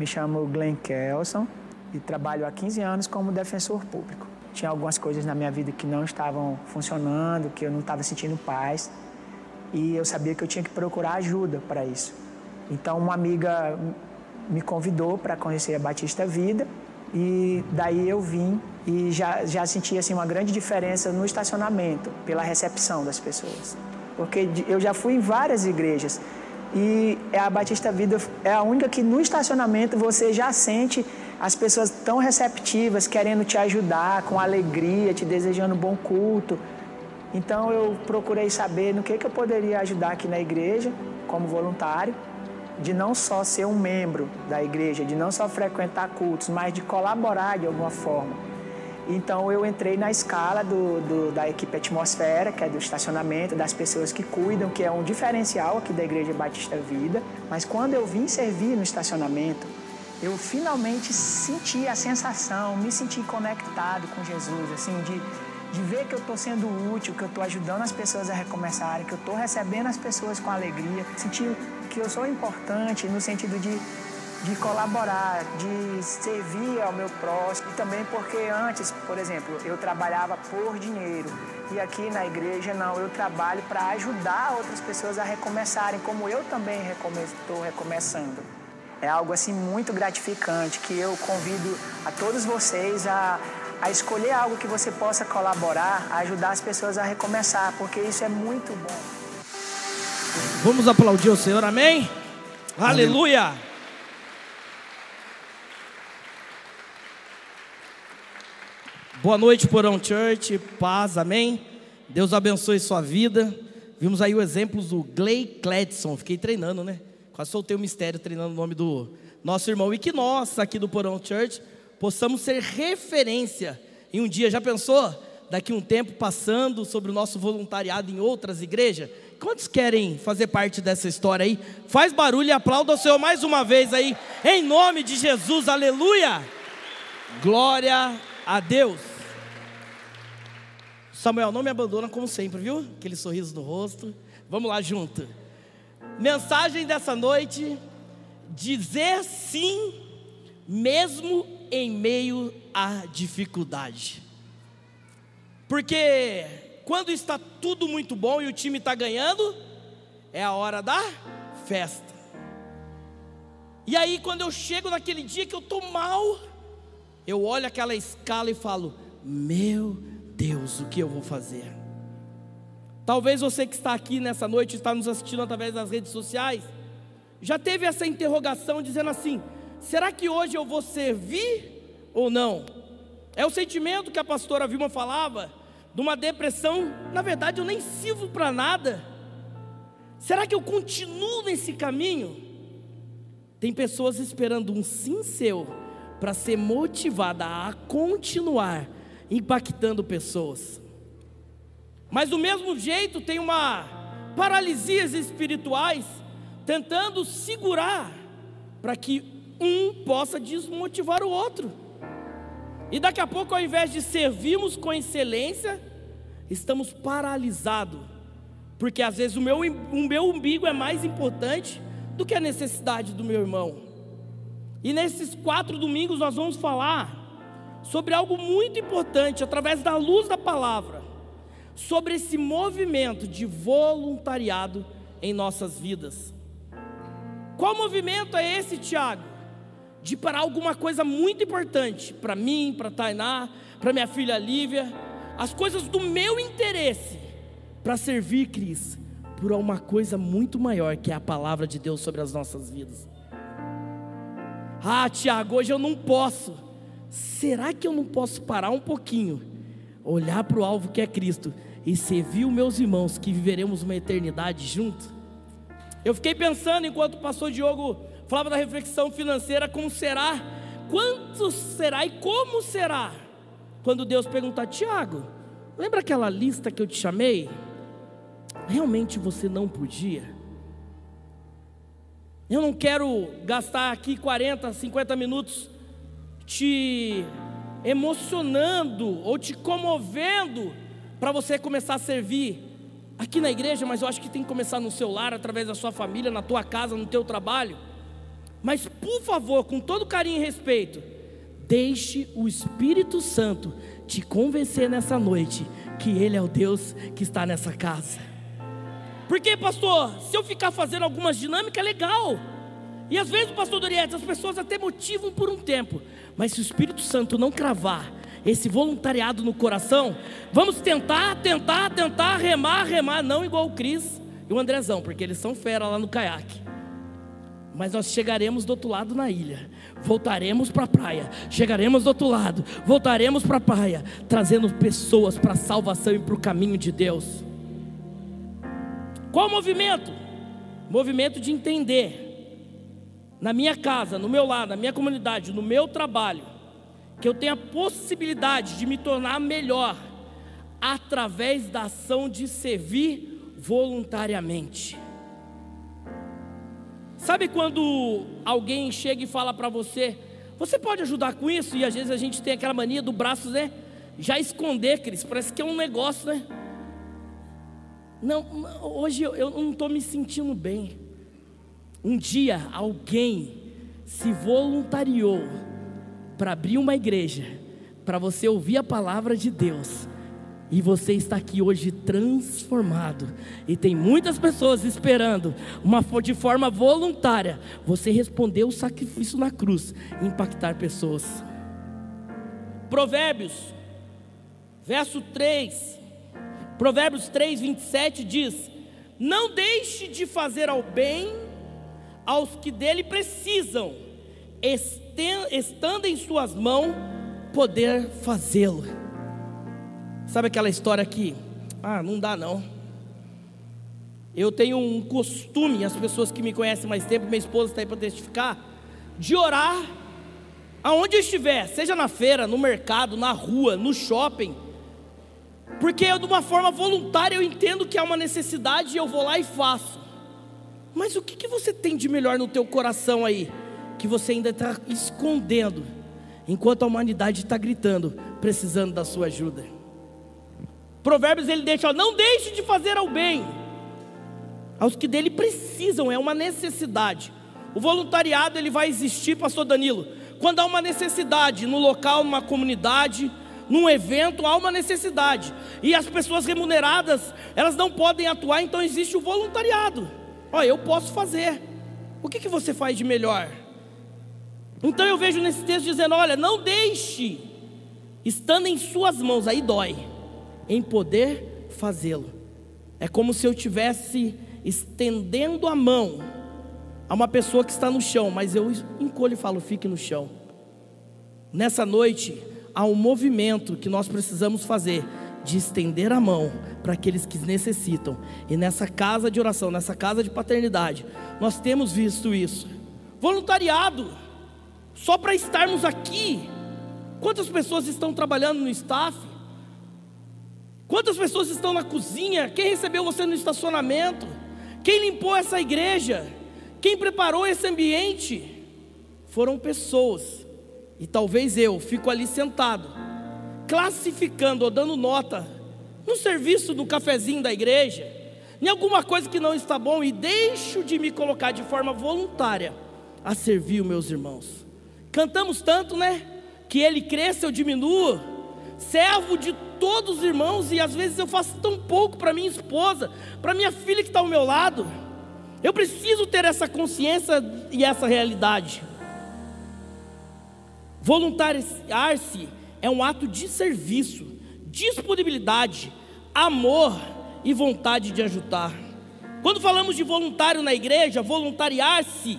Me chamo Glenn Kelson e trabalho há 15 anos como defensor público. Tinha algumas coisas na minha vida que não estavam funcionando, que eu não estava sentindo paz e eu sabia que eu tinha que procurar ajuda para isso. Então, uma amiga me convidou para conhecer a Batista Vida e daí eu vim e já, já senti assim, uma grande diferença no estacionamento, pela recepção das pessoas. Porque eu já fui em várias igrejas e a Batista Vida é a única que no estacionamento você já sente as pessoas tão receptivas, querendo te ajudar, com alegria, te desejando bom culto. Então eu procurei saber no que, que eu poderia ajudar aqui na igreja, como voluntário, de não só ser um membro da igreja, de não só frequentar cultos, mas de colaborar de alguma forma. Então eu entrei na escala do, do, da equipe Atmosfera, que é do estacionamento, das pessoas que cuidam, que é um diferencial aqui da Igreja Batista Vida. Mas quando eu vim servir no estacionamento, eu finalmente senti a sensação, me senti conectado com Jesus, assim, de, de ver que eu estou sendo útil, que eu estou ajudando as pessoas a recomeçarem, que eu estou recebendo as pessoas com alegria, sentir que eu sou importante no sentido de, de colaborar, de servir ao meu próximo e também porque antes, por exemplo, eu trabalhava por dinheiro e aqui na igreja não, eu trabalho para ajudar outras pessoas a recomeçarem, como eu também estou recomeçando é algo assim muito gratificante que eu convido a todos vocês a, a escolher algo que você possa colaborar, a ajudar as pessoas a recomeçar, porque isso é muito bom. Vamos aplaudir o Senhor, amém? Aleluia! Aleluia. Boa noite, Porão Church, paz, amém? Deus abençoe sua vida. Vimos aí o exemplo do Gley Cledson, fiquei treinando, né? Quase soltei o mistério treinando o nome do nosso irmão. E que nós, aqui do Porão Church, possamos ser referência em um dia. Já pensou? Daqui um tempo passando sobre o nosso voluntariado em outras igrejas. Quantos querem fazer parte dessa história aí? Faz barulho e aplauda o Senhor mais uma vez aí, em nome de Jesus, aleluia! Glória a Deus. Samuel, não me abandona como sempre, viu? Aquele sorriso no rosto. Vamos lá junto. Mensagem dessa noite: dizer sim, mesmo em meio à dificuldade. Porque quando está tudo muito bom e o time está ganhando, é a hora da festa. E aí, quando eu chego naquele dia que eu estou mal, eu olho aquela escala e falo: Meu Deus, o que eu vou fazer? Talvez você que está aqui nessa noite, está nos assistindo através das redes sociais, já teve essa interrogação dizendo assim: será que hoje eu vou servir ou não? É o sentimento que a pastora Vilma falava, de uma depressão, na verdade eu nem sirvo para nada. Será que eu continuo nesse caminho? Tem pessoas esperando um sim seu para ser motivada a continuar impactando pessoas. Mas do mesmo jeito tem uma paralisias espirituais tentando segurar para que um possa desmotivar o outro. E daqui a pouco, ao invés de servirmos com excelência, estamos paralisados, porque às vezes o meu, o meu umbigo é mais importante do que a necessidade do meu irmão. E nesses quatro domingos nós vamos falar sobre algo muito importante, através da luz da palavra sobre esse movimento de voluntariado em nossas vidas. Qual movimento é esse, Tiago? De parar alguma coisa muito importante para mim, para Tainá, para minha filha Lívia, as coisas do meu interesse, para servir Cris, por uma coisa muito maior que é a palavra de Deus sobre as nossas vidas. Ah, Tiago, hoje eu não posso. Será que eu não posso parar um pouquinho, olhar para o alvo que é Cristo e serviu meus irmãos que viveremos uma eternidade junto. Eu fiquei pensando enquanto o pastor Diogo falava da reflexão financeira, como será, quanto será e como será, quando Deus perguntar, Tiago, lembra aquela lista que eu te chamei? Realmente você não podia? Eu não quero gastar aqui 40, 50 minutos te emocionando ou te comovendo para você começar a servir aqui na igreja, mas eu acho que tem que começar no seu lar, através da sua família, na tua casa, no teu trabalho. Mas, por favor, com todo carinho e respeito, deixe o Espírito Santo te convencer nessa noite que Ele é o Deus que está nessa casa. Porque, pastor, se eu ficar fazendo algumas dinâmicas, é legal. E às vezes, pastor Doriete, as pessoas até motivam por um tempo, mas se o Espírito Santo não cravar esse voluntariado no coração, vamos tentar, tentar, tentar, remar, remar, não igual o Cris e o Andrezão, porque eles são fera lá no caiaque. Mas nós chegaremos do outro lado na ilha, voltaremos para a praia, chegaremos do outro lado, voltaremos para a praia, trazendo pessoas para a salvação e para o caminho de Deus. Qual o movimento? Movimento de entender na minha casa, no meu lado, na minha comunidade, no meu trabalho, que eu tenha a possibilidade de me tornar melhor através da ação de servir voluntariamente. Sabe quando alguém chega e fala para você, você pode ajudar com isso? E às vezes a gente tem aquela mania do braço, né? Já esconder, Cris, parece que é um negócio, né? Não, hoje eu não estou me sentindo bem. Um dia alguém se voluntariou para abrir uma igreja, para você ouvir a palavra de Deus. E você está aqui hoje transformado. E tem muitas pessoas esperando, uma, de forma voluntária, você responder o sacrifício na cruz, impactar pessoas. Provérbios, verso 3. Provérbios 3, 27 diz: Não deixe de fazer ao bem aos que dele precisam, estando em suas mãos, poder fazê-lo. Sabe aquela história aqui? Ah, não dá não. Eu tenho um costume, as pessoas que me conhecem mais tempo, minha esposa está aí para testificar, de orar aonde eu estiver, seja na feira, no mercado, na rua, no shopping, porque eu, de uma forma voluntária eu entendo que há uma necessidade e eu vou lá e faço. Mas o que, que você tem de melhor no teu coração aí? Que você ainda está escondendo, enquanto a humanidade está gritando, precisando da sua ajuda. Provérbios ele deixa, ó, não deixe de fazer ao bem, aos que dele precisam, é uma necessidade. O voluntariado ele vai existir, pastor Danilo, quando há uma necessidade no local, numa comunidade, num evento, há uma necessidade. E as pessoas remuneradas, elas não podem atuar, então existe o voluntariado. Olha, eu posso fazer. O que, que você faz de melhor? Então eu vejo nesse texto dizendo: olha, não deixe, estando em suas mãos, aí dói, em poder fazê-lo. É como se eu tivesse estendendo a mão a uma pessoa que está no chão, mas eu encolho e falo: fique no chão. Nessa noite, há um movimento que nós precisamos fazer de estender a mão para aqueles que necessitam. E nessa casa de oração, nessa casa de paternidade, nós temos visto isso. Voluntariado, só para estarmos aqui. Quantas pessoas estão trabalhando no staff? Quantas pessoas estão na cozinha? Quem recebeu você no estacionamento? Quem limpou essa igreja? Quem preparou esse ambiente? Foram pessoas. E talvez eu fico ali sentado classificando ou dando nota no serviço do cafezinho da igreja, em alguma coisa que não está bom e deixo de me colocar de forma voluntária a servir os meus irmãos. Cantamos tanto, né? Que ele cresça, eu diminuo. Servo de todos os irmãos e às vezes eu faço tão pouco para minha esposa, para minha filha que está ao meu lado. Eu preciso ter essa consciência e essa realidade. Voluntariar-se é um ato de serviço, disponibilidade, amor e vontade de ajudar. Quando falamos de voluntário na igreja, voluntariar-se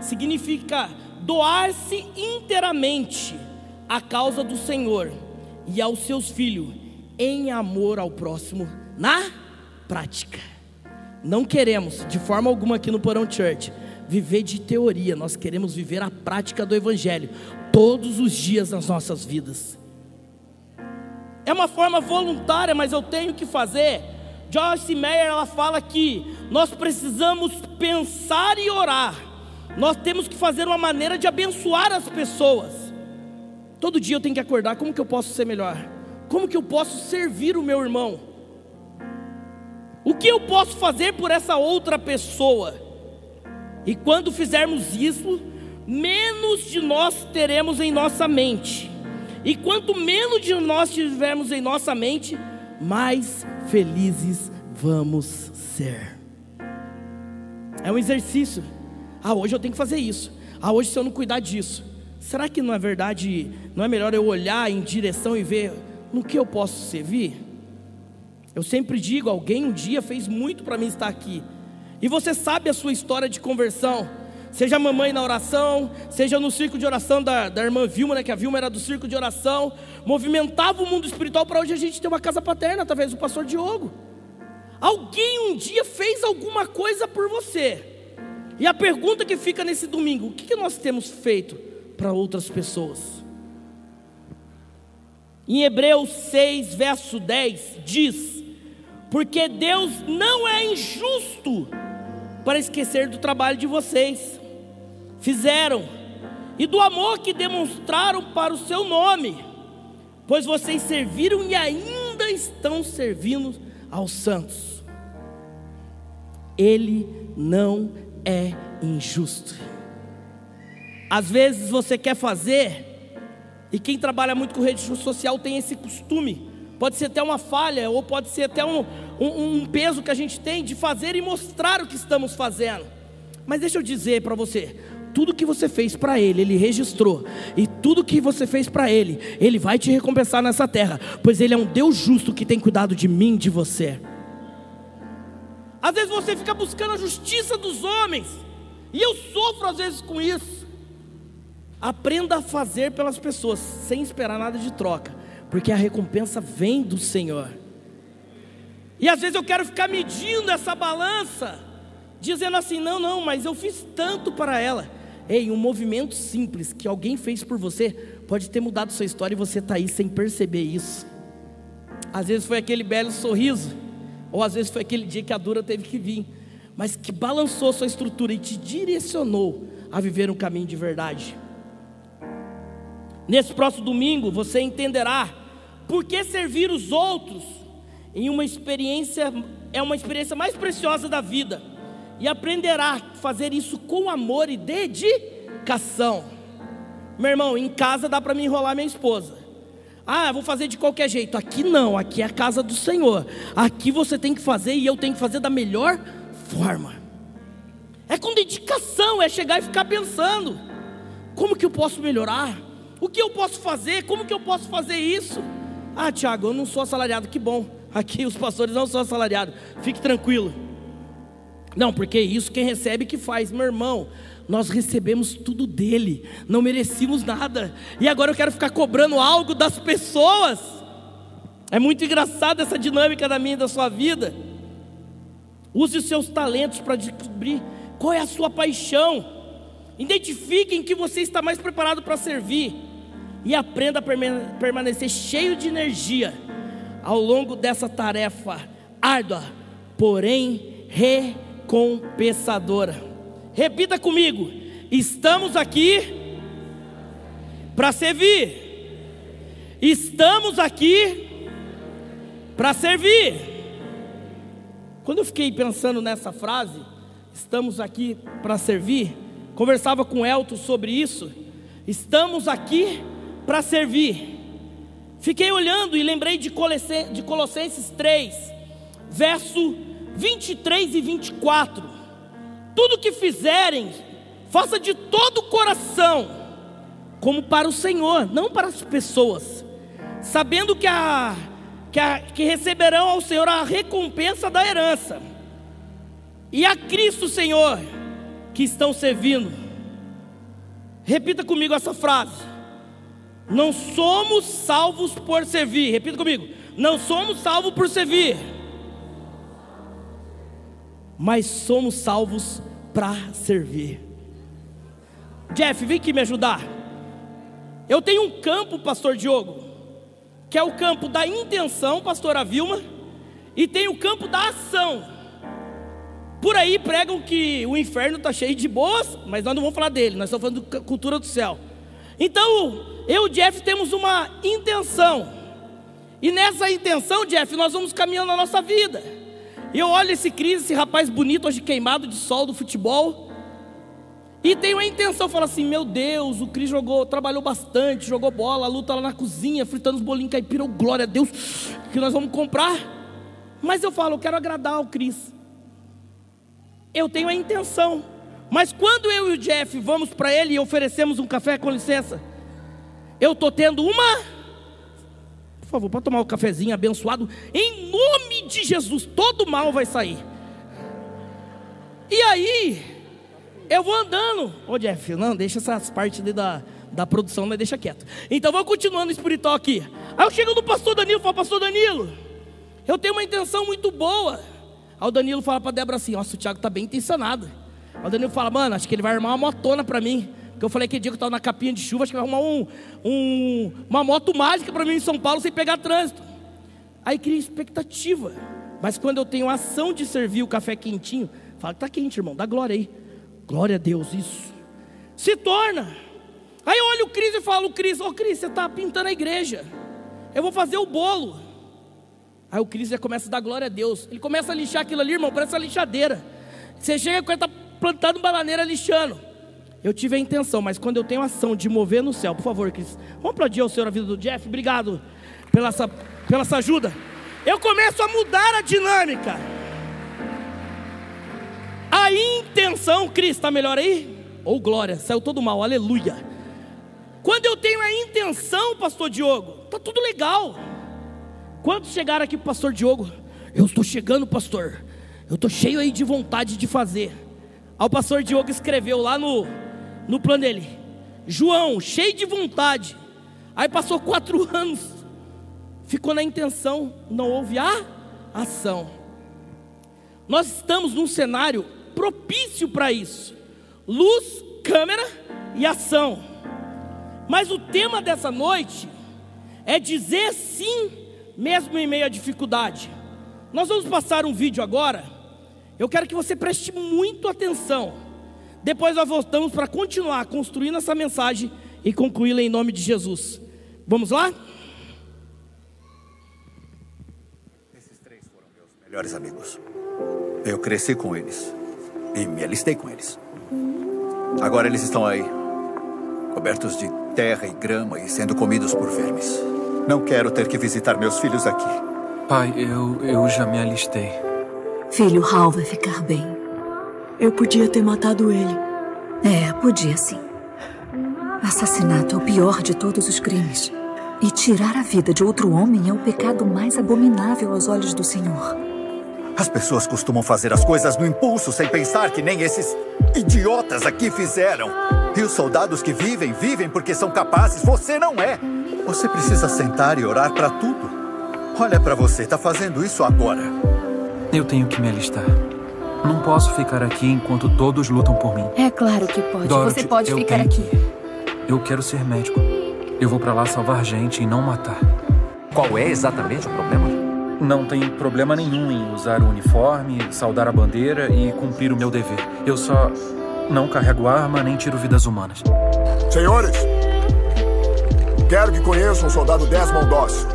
significa doar-se inteiramente à causa do Senhor e aos seus filhos em amor ao próximo na prática. Não queremos, de forma alguma aqui no Porão Church, viver de teoria, nós queremos viver a prática do Evangelho todos os dias nas nossas vidas. É uma forma voluntária, mas eu tenho que fazer. Joyce Meyer ela fala que nós precisamos pensar e orar. Nós temos que fazer uma maneira de abençoar as pessoas. Todo dia eu tenho que acordar, como que eu posso ser melhor? Como que eu posso servir o meu irmão? O que eu posso fazer por essa outra pessoa? E quando fizermos isso, menos de nós teremos em nossa mente. E quanto menos de nós tivermos em nossa mente, mais felizes vamos ser. É um exercício. Ah, hoje eu tenho que fazer isso. Ah, hoje se eu não cuidar disso. Será que não é verdade, não é melhor eu olhar em direção e ver no que eu posso servir? Eu sempre digo, alguém um dia fez muito para mim estar aqui. E você sabe a sua história de conversão. Seja a mamãe na oração, seja no círculo de oração da, da irmã Vilma, né, que a Vilma era do círculo de oração, movimentava o mundo espiritual para hoje a gente ter uma casa paterna através do pastor Diogo. Alguém um dia fez alguma coisa por você. E a pergunta que fica nesse domingo: o que, que nós temos feito para outras pessoas? Em Hebreus 6, verso 10, diz: Porque Deus não é injusto para esquecer do trabalho de vocês, fizeram, e do amor que demonstraram para o seu nome, pois vocês serviram e ainda estão servindo aos santos. Ele não é injusto. Às vezes você quer fazer, e quem trabalha muito com rede social tem esse costume, pode ser até uma falha, ou pode ser até um, um, um peso que a gente tem de fazer e mostrar o que estamos fazendo. Mas deixa eu dizer para você, tudo que você fez para Ele, Ele registrou. E tudo que você fez para Ele, Ele vai te recompensar nessa terra. Pois Ele é um Deus justo que tem cuidado de mim, de você. Às vezes você fica buscando a justiça dos homens, e eu sofro às vezes com isso. Aprenda a fazer pelas pessoas, sem esperar nada de troca, porque a recompensa vem do Senhor. E às vezes eu quero ficar medindo essa balança, dizendo assim: não, não, mas eu fiz tanto para ela. Ei, um movimento simples que alguém fez por você pode ter mudado sua história e você está aí sem perceber isso. Às vezes foi aquele belo sorriso ou às vezes foi aquele dia que a dura teve que vir, mas que balançou sua estrutura e te direcionou a viver um caminho de verdade. Nesse próximo domingo você entenderá por que servir os outros em uma experiência é uma experiência mais preciosa da vida e aprenderá a fazer isso com amor e dedicação. Meu irmão, em casa dá para me enrolar minha esposa. Ah, vou fazer de qualquer jeito. Aqui não, aqui é a casa do Senhor. Aqui você tem que fazer e eu tenho que fazer da melhor forma. É com dedicação, é chegar e ficar pensando: como que eu posso melhorar? O que eu posso fazer? Como que eu posso fazer isso? Ah, Tiago, eu não sou assalariado, que bom. Aqui os pastores não são assalariados. Fique tranquilo. Não, porque isso quem recebe que faz, meu irmão nós recebemos tudo dele, não merecíamos nada, e agora eu quero ficar cobrando algo das pessoas. É muito engraçado essa dinâmica da minha e da sua vida. Use os seus talentos para descobrir qual é a sua paixão. Identifique em que você está mais preparado para servir e aprenda a permanecer cheio de energia ao longo dessa tarefa árdua, porém recompensadora. Repita comigo: estamos aqui para servir. Estamos aqui para servir. Quando eu fiquei pensando nessa frase, estamos aqui para servir, conversava com Elton sobre isso. Estamos aqui para servir. Fiquei olhando e lembrei de Colossenses 3, verso 23 e 24. Tudo que fizerem, faça de todo o coração, como para o Senhor, não para as pessoas, sabendo que, a, que, a, que receberão ao Senhor a recompensa da herança, e a Cristo Senhor que estão servindo. Repita comigo essa frase. Não somos salvos por servir. Repita comigo. Não somos salvos por servir mas somos salvos para servir. Jeff, vem aqui me ajudar. Eu tenho um campo, pastor Diogo, que é o campo da intenção, pastora Vilma, e tem o campo da ação. Por aí pregam que o inferno está cheio de boas, mas nós não vamos falar dele, nós estamos falando da cultura do céu. Então, eu e Jeff temos uma intenção, e nessa intenção, Jeff, nós vamos caminhando na nossa vida. E eu olho esse Cris, esse rapaz bonito, hoje queimado de sol do futebol. E tenho a intenção, falo assim, meu Deus, o Cris jogou, trabalhou bastante, jogou bola, luta lá na cozinha, fritando os bolinhos caipira, oh, glória a Deus, que nós vamos comprar. Mas eu falo, eu quero agradar o Cris. Eu tenho a intenção. Mas quando eu e o Jeff vamos para ele e oferecemos um café, com licença, eu estou tendo uma. Por favor, para tomar um cafezinho abençoado, em nome de Jesus, todo mal vai sair. E aí, eu vou andando. Ô Jeff, não, deixa essas partes da, da produção, mas deixa quieto. Então vou continuando espiritual aqui. Aí eu chego no pastor Danilo e falo, pastor Danilo, eu tenho uma intenção muito boa. Aí o Danilo fala para Débora assim: Nossa, o Thiago está bem intencionado. Aí o Danilo fala, mano, acho que ele vai armar uma motona para mim. Porque eu falei que dia que eu estava na capinha de chuva, acho que vai arrumar um, um, uma moto mágica para mim em São Paulo sem pegar trânsito. Aí cria expectativa. Mas quando eu tenho a ação de servir o café quentinho, fala que está quente, irmão, dá glória aí. Glória a Deus, isso. Se torna. Aí eu olho o Cris e falo, Cris, ô oh, Cris, você está pintando a igreja. Eu vou fazer o bolo. Aí o Cris já começa a dar glória a Deus. Ele começa a lixar aquilo ali, irmão, parece uma lixadeira. Você chega quando está plantando bananeira lixando. Eu tive a intenção, mas quando eu tenho ação de mover no céu, por favor, Cris, vamos aplaudir o Senhor a vida do Jeff. Obrigado pela essa, pela essa ajuda. Eu começo a mudar a dinâmica. A intenção, Cris, está melhor aí? Ou oh, glória, saiu todo mal, aleluia. Quando eu tenho a intenção, pastor Diogo, tá tudo legal. Quando chegaram aqui, pastor Diogo, eu estou chegando, pastor. Eu estou cheio aí de vontade de fazer. Aí o pastor Diogo escreveu lá no, no plano dele: João, cheio de vontade. Aí passou quatro anos, ficou na intenção, não houve a ação. Nós estamos num cenário propício para isso. Luz, câmera e ação. Mas o tema dessa noite é dizer sim, mesmo em meio à dificuldade. Nós vamos passar um vídeo agora. Eu quero que você preste muito atenção. Depois nós voltamos para continuar construindo essa mensagem e concluí-la em nome de Jesus. Vamos lá? Esses três foram meus melhores amigos. Eu cresci com eles e me alistei com eles. Agora eles estão aí, cobertos de terra e grama e sendo comidos por vermes. Não quero ter que visitar meus filhos aqui. Pai, eu, eu já me alistei. Filho, Hal vai ficar bem. Eu podia ter matado ele. É, podia sim. Assassinato é o pior de todos os crimes. E tirar a vida de outro homem é o pecado mais abominável aos olhos do Senhor. As pessoas costumam fazer as coisas no impulso, sem pensar que nem esses idiotas aqui fizeram. E os soldados que vivem, vivem porque são capazes. Você não é. Você precisa sentar e orar para tudo. Olha para você, tá fazendo isso agora. Eu tenho que me alistar. Não posso ficar aqui enquanto todos lutam por mim. É claro que pode. Dorothy, você pode ficar tenho aqui. Eu quero ser médico. Eu vou para lá salvar gente e não matar. Qual é exatamente o problema? Não tem problema nenhum em usar o uniforme, saudar a bandeira e cumprir o meu dever. Eu só não carrego arma nem tiro vidas humanas. Senhores, quero que conheçam o soldado Desmond Doss.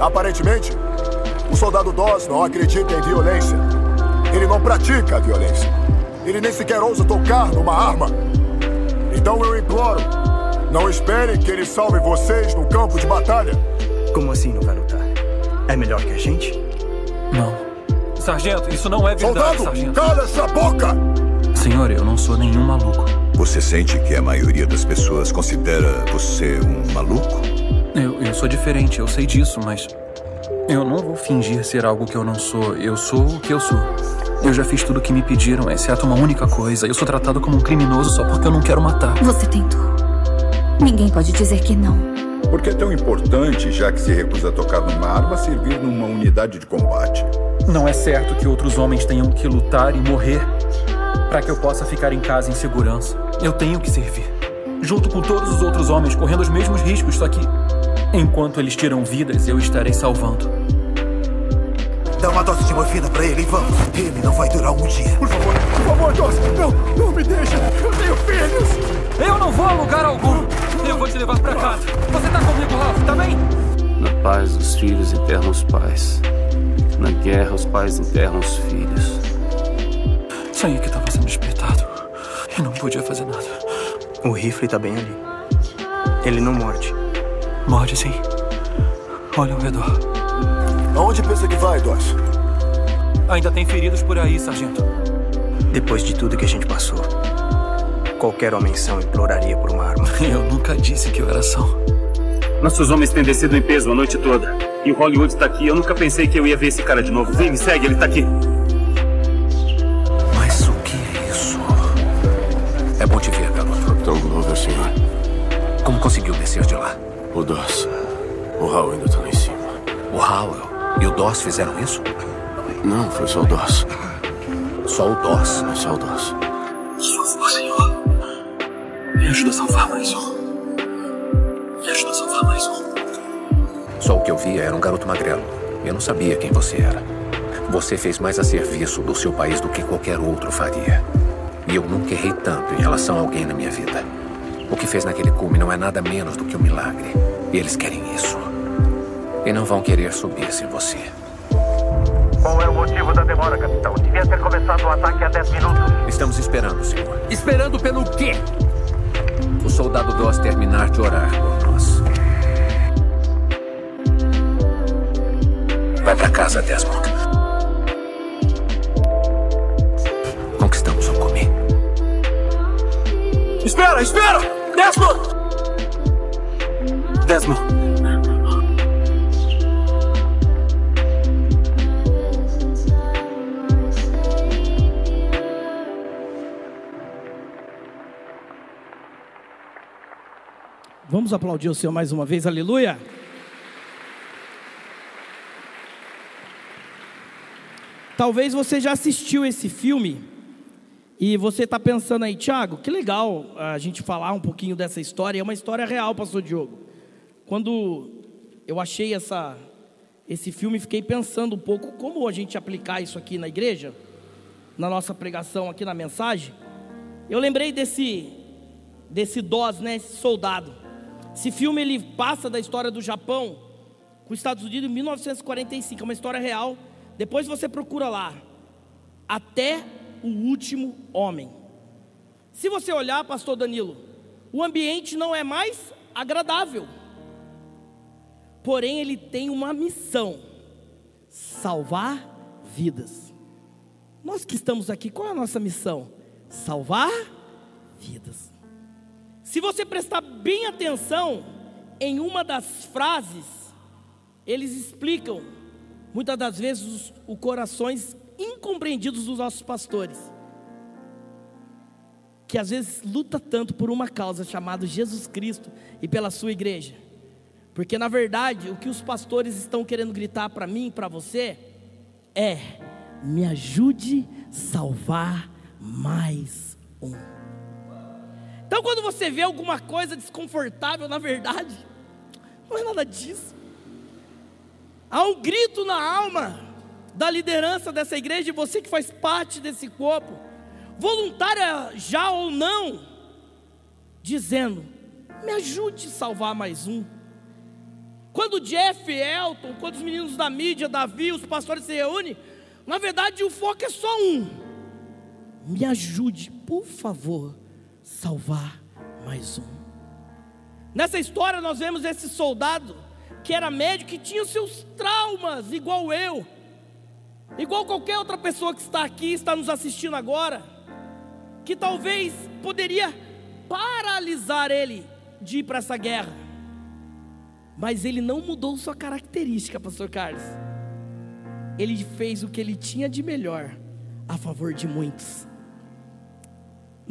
Aparentemente, o soldado Doss não acredita em violência. Ele não pratica a violência. Ele nem sequer ousa tocar numa arma. Então eu imploro, não esperem que ele salve vocês no campo de batalha. Como assim não vai lutar? É melhor que a gente? Não. Sargento, isso não é verdade, Soldado, sargento. cala essa boca! Senhor, eu não sou nenhum maluco. Você sente que a maioria das pessoas considera você um maluco? Eu, eu sou diferente, eu sei disso, mas. Eu não vou fingir ser algo que eu não sou. Eu sou o que eu sou. Eu já fiz tudo o que me pediram, exceto uma única coisa. Eu sou tratado como um criminoso só porque eu não quero matar. Você tentou. Ninguém pode dizer que não. Por que é tão importante, já que se recusa a tocar numa arma, servir numa unidade de combate? Não é certo que outros homens tenham que lutar e morrer para que eu possa ficar em casa em segurança. Eu tenho que servir. Junto com todos os outros homens, correndo os mesmos riscos, só que enquanto eles tiram vidas, eu estarei salvando. Dá uma dose de morfina pra ele e vamos. Ele não vai durar um dia. Por favor, por favor, Doss, não, não me deixe. Eu tenho filhos. Eu não vou a lugar algum. Eu vou te levar pra casa. Você tá comigo, Ralph, tá bem? Na paz, os filhos enterram os pais. Na guerra, os pais enterram os filhos. Sonhei que estava sendo espetado. Eu não podia fazer nada. O rifle tá bem ali. Ele não morde. Morde sim. Olha ao redor. Aonde pensa que vai, Doss? Ainda tem feridos por aí, sargento. Depois de tudo que a gente passou, qualquer homem são imploraria por uma arma. Eu nunca disse que eu era são. Nossos homens têm descido em peso a noite toda. E o Hollywood tá aqui. Eu nunca pensei que eu ia ver esse cara de novo. Vem, me segue, ele tá aqui. Mas o que é isso? É bom te ver, garoto. Capitão Glover, senhor. Como conseguiu descer de lá? O Doss. O Hal e o Doss fizeram isso? Não, foi só o Doss. Só o Doss? É só o Doss. Por favor, senhor. Me ajuda a salvar mais um. Me ajuda a salvar mais um. Só o que eu via era um garoto magrelo. Eu não sabia quem você era. Você fez mais a serviço do seu país do que qualquer outro faria. E eu nunca errei tanto em relação a alguém na minha vida. O que fez naquele cume não é nada menos do que um milagre. E eles querem isso. E não vão querer subir sem você. Qual é o motivo da demora, capitão? Devia ter começado o ataque há 10 minutos. Estamos esperando, senhor. Esperando pelo quê? O soldado Doss terminar de orar por nós. Vai pra casa, Desmond. Conquistamos o cume. Espera, espera! Desmond! Desmond. Vamos aplaudir o Senhor mais uma vez, aleluia. Talvez você já assistiu esse filme e você está pensando aí, Tiago, que legal a gente falar um pouquinho dessa história. É uma história real, Pastor Diogo. Quando eu achei essa, esse filme, fiquei pensando um pouco como a gente aplicar isso aqui na igreja, na nossa pregação aqui na mensagem. Eu lembrei desse desse Dós, né, esse soldado. Esse filme ele passa da história do Japão com os Estados Unidos em 1945, é uma história real. Depois você procura lá, até o último homem. Se você olhar, pastor Danilo, o ambiente não é mais agradável. Porém, ele tem uma missão: salvar vidas. Nós que estamos aqui, qual é a nossa missão? Salvar vidas. Se você prestar bem atenção em uma das frases, eles explicam, muitas das vezes, os, os corações incompreendidos dos nossos pastores, que às vezes luta tanto por uma causa chamada Jesus Cristo e pela sua igreja, porque na verdade o que os pastores estão querendo gritar para mim e para você é: me ajude a salvar mais um. Então, quando você vê alguma coisa desconfortável, na verdade, não é nada disso. Há um grito na alma da liderança dessa igreja, e você que faz parte desse corpo, voluntária já ou não, dizendo: me ajude a salvar mais um. Quando Jeff, Elton, quando os meninos da mídia, Davi, os pastores se reúnem, na verdade o foco é só um. Me ajude, por favor, salvar mais um. Nessa história nós vemos esse soldado que era médico que tinha seus traumas, igual eu, igual qualquer outra pessoa que está aqui, está nos assistindo agora, que talvez poderia paralisar ele de ir para essa guerra, mas ele não mudou sua característica, Pastor Carlos. Ele fez o que ele tinha de melhor a favor de muitos.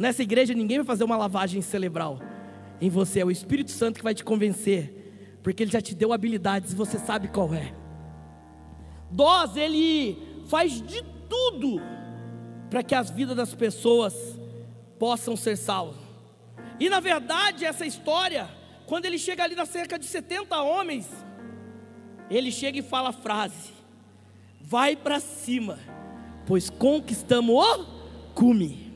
Nessa igreja ninguém vai fazer uma lavagem cerebral. Em você é o Espírito Santo que vai te convencer, porque ele já te deu habilidades e você sabe qual é. Dós, ele faz de tudo para que as vidas das pessoas possam ser salvas. E na verdade, essa história, quando ele chega ali na cerca de 70 homens, ele chega e fala a frase: Vai para cima, pois conquistamos o cume.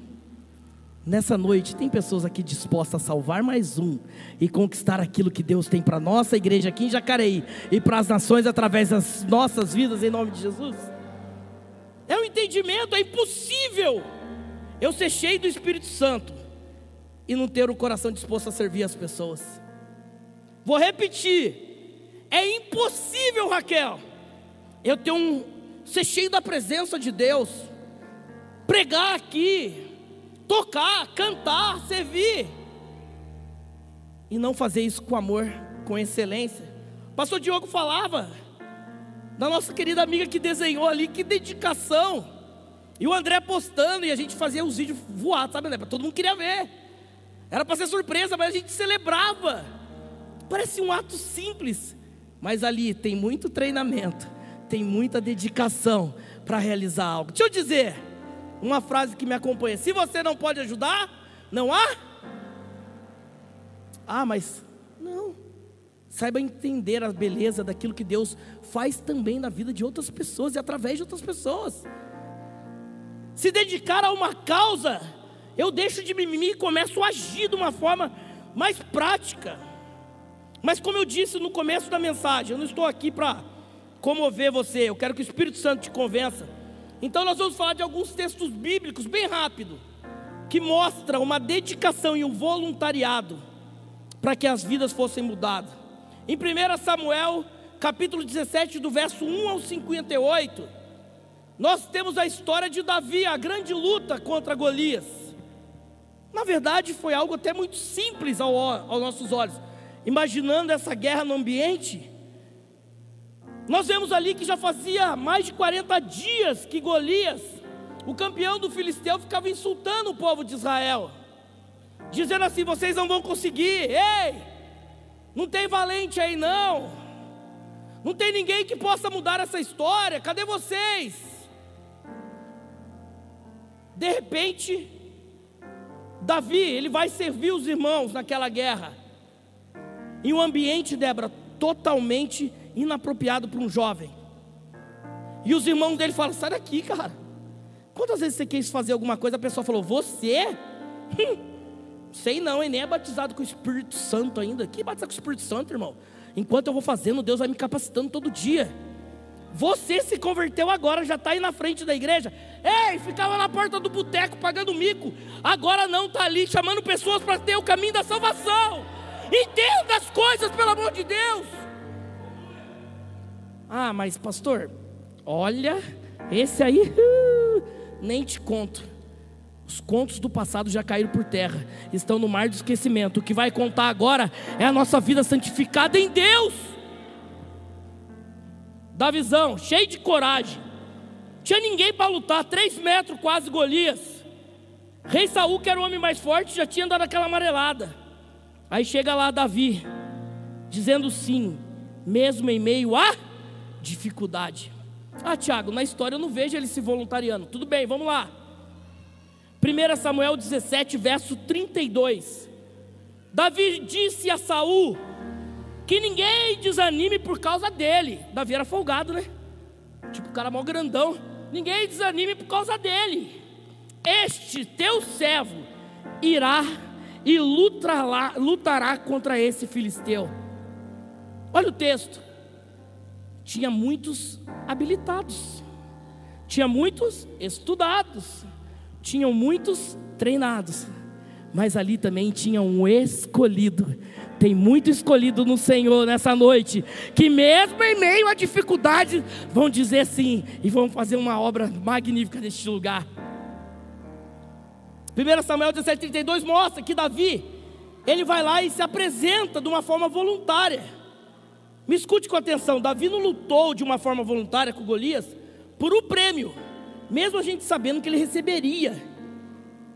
Nessa noite, tem pessoas aqui dispostas a salvar mais um e conquistar aquilo que Deus tem para nossa igreja aqui em Jacareí e para as nações através das nossas vidas, em nome de Jesus? É um entendimento, é impossível eu ser cheio do Espírito Santo e não ter o coração disposto a servir as pessoas. Vou repetir: é impossível, Raquel, eu ter um ser cheio da presença de Deus, pregar aqui, tocar, cantar, servir, e não fazer isso com amor, com excelência. Pastor Diogo falava da nossa querida amiga que desenhou ali, que dedicação. E o André postando, e a gente fazia os vídeos voados, sabe, André? Todo mundo queria ver. Era para ser surpresa, mas a gente celebrava. Parece um ato simples, mas ali tem muito treinamento, tem muita dedicação para realizar algo. Deixa eu dizer uma frase que me acompanha: se você não pode ajudar, não há. Ah, mas não. Saiba entender a beleza daquilo que Deus faz também na vida de outras pessoas e através de outras pessoas. Se dedicar a uma causa, eu deixo de mimimi e começo a agir de uma forma mais prática. Mas como eu disse no começo da mensagem, eu não estou aqui para comover você, eu quero que o Espírito Santo te convença. Então nós vamos falar de alguns textos bíblicos bem rápido, que mostra uma dedicação e um voluntariado para que as vidas fossem mudadas. Em 1 Samuel, capítulo 17, do verso 1 ao 58, nós temos a história de Davi, a grande luta contra Golias. Na verdade, foi algo até muito simples ao, aos nossos olhos. Imaginando essa guerra no ambiente, nós vemos ali que já fazia mais de 40 dias que Golias, o campeão do filisteu, ficava insultando o povo de Israel, dizendo assim: vocês não vão conseguir, ei! Não tem valente aí não. Não tem ninguém que possa mudar essa história. Cadê vocês? De repente, Davi, ele vai servir os irmãos naquela guerra. Em um ambiente, Débora, totalmente inapropriado para um jovem. E os irmãos dele falam: sai daqui, cara. Quantas vezes você quis fazer alguma coisa, a pessoa falou: você? Hum. Sei não, e nem é batizado com o Espírito Santo ainda. Que batizar com o Espírito Santo, irmão? Enquanto eu vou fazendo, Deus vai me capacitando todo dia. Você se converteu agora, já está aí na frente da igreja. Ei, ficava na porta do boteco pagando mico. Agora não está ali chamando pessoas para ter o caminho da salvação. Entenda as coisas, pelo amor de Deus. Ah, mas pastor, olha, esse aí, uh, nem te conto. Os contos do passado já caíram por terra, estão no mar do esquecimento. O que vai contar agora é a nossa vida santificada em Deus. Da visão, cheio de coragem. Tinha ninguém para lutar, três metros quase Golias. Rei Saul, que era o homem mais forte, já tinha dado aquela amarelada. Aí chega lá Davi, dizendo sim, mesmo em meio à dificuldade. Ah, Tiago, na história eu não vejo ele se voluntariando. Tudo bem, vamos lá. 1 Samuel 17, verso 32. Davi disse a Saul que ninguém desanime por causa dele. Davi era folgado, né? Tipo, o cara mal grandão. Ninguém desanime por causa dele. Este teu servo irá e lutará, lutará contra esse filisteu. Olha o texto. Tinha muitos habilitados, tinha muitos estudados, tinham muitos treinados, mas ali também tinha um escolhido. Tem muito escolhido no Senhor nessa noite, que mesmo em meio à dificuldade, vão dizer sim e vão fazer uma obra magnífica neste lugar. 1 Samuel 17,32 mostra que Davi, ele vai lá e se apresenta de uma forma voluntária. Me escute com atenção: Davi não lutou de uma forma voluntária com Golias por um prêmio mesmo a gente sabendo que ele receberia,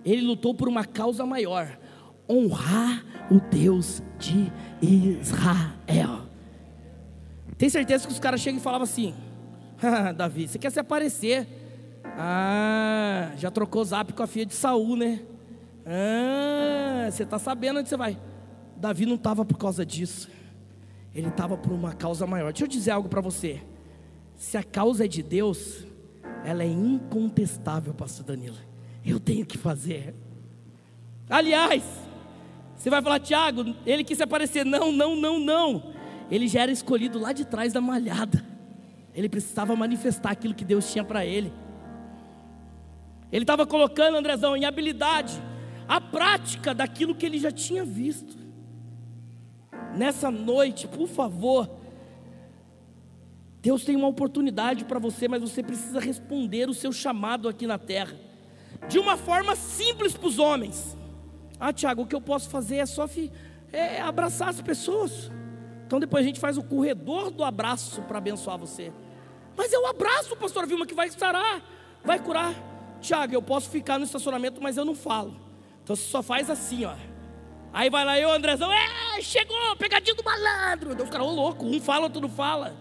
ele lutou por uma causa maior: honrar o Deus de Israel. Tem certeza que os caras chegam e falavam assim: Davi, você quer se aparecer? Ah, já trocou zap com a filha de Saul, né? Ah, você está sabendo onde você vai. Davi não estava por causa disso. Ele estava por uma causa maior. Deixa eu dizer algo para você. Se a causa é de Deus, ela é incontestável, pastor Danilo. Eu tenho que fazer. Aliás, você vai falar, Tiago, ele quis aparecer. Não, não, não, não. Ele já era escolhido lá de trás da malhada. Ele precisava manifestar aquilo que Deus tinha para ele. Ele estava colocando, Andrezão, em habilidade a prática daquilo que ele já tinha visto. Nessa noite, por favor, Deus tem uma oportunidade para você, mas você precisa responder o seu chamado aqui na terra, de uma forma simples para os homens. Ah, Tiago, o que eu posso fazer é só é abraçar as pessoas. Então depois a gente faz o corredor do abraço para abençoar você. Mas eu abraço, pastor Vilma, que vai sarar, vai curar. Tiago, eu posso ficar no estacionamento, mas eu não falo. Então você só faz assim, ó. Aí vai lá eu, Andrezão, é, chegou, pegadinho do malandro. Deus, cara, ô louco, um fala, outro não fala.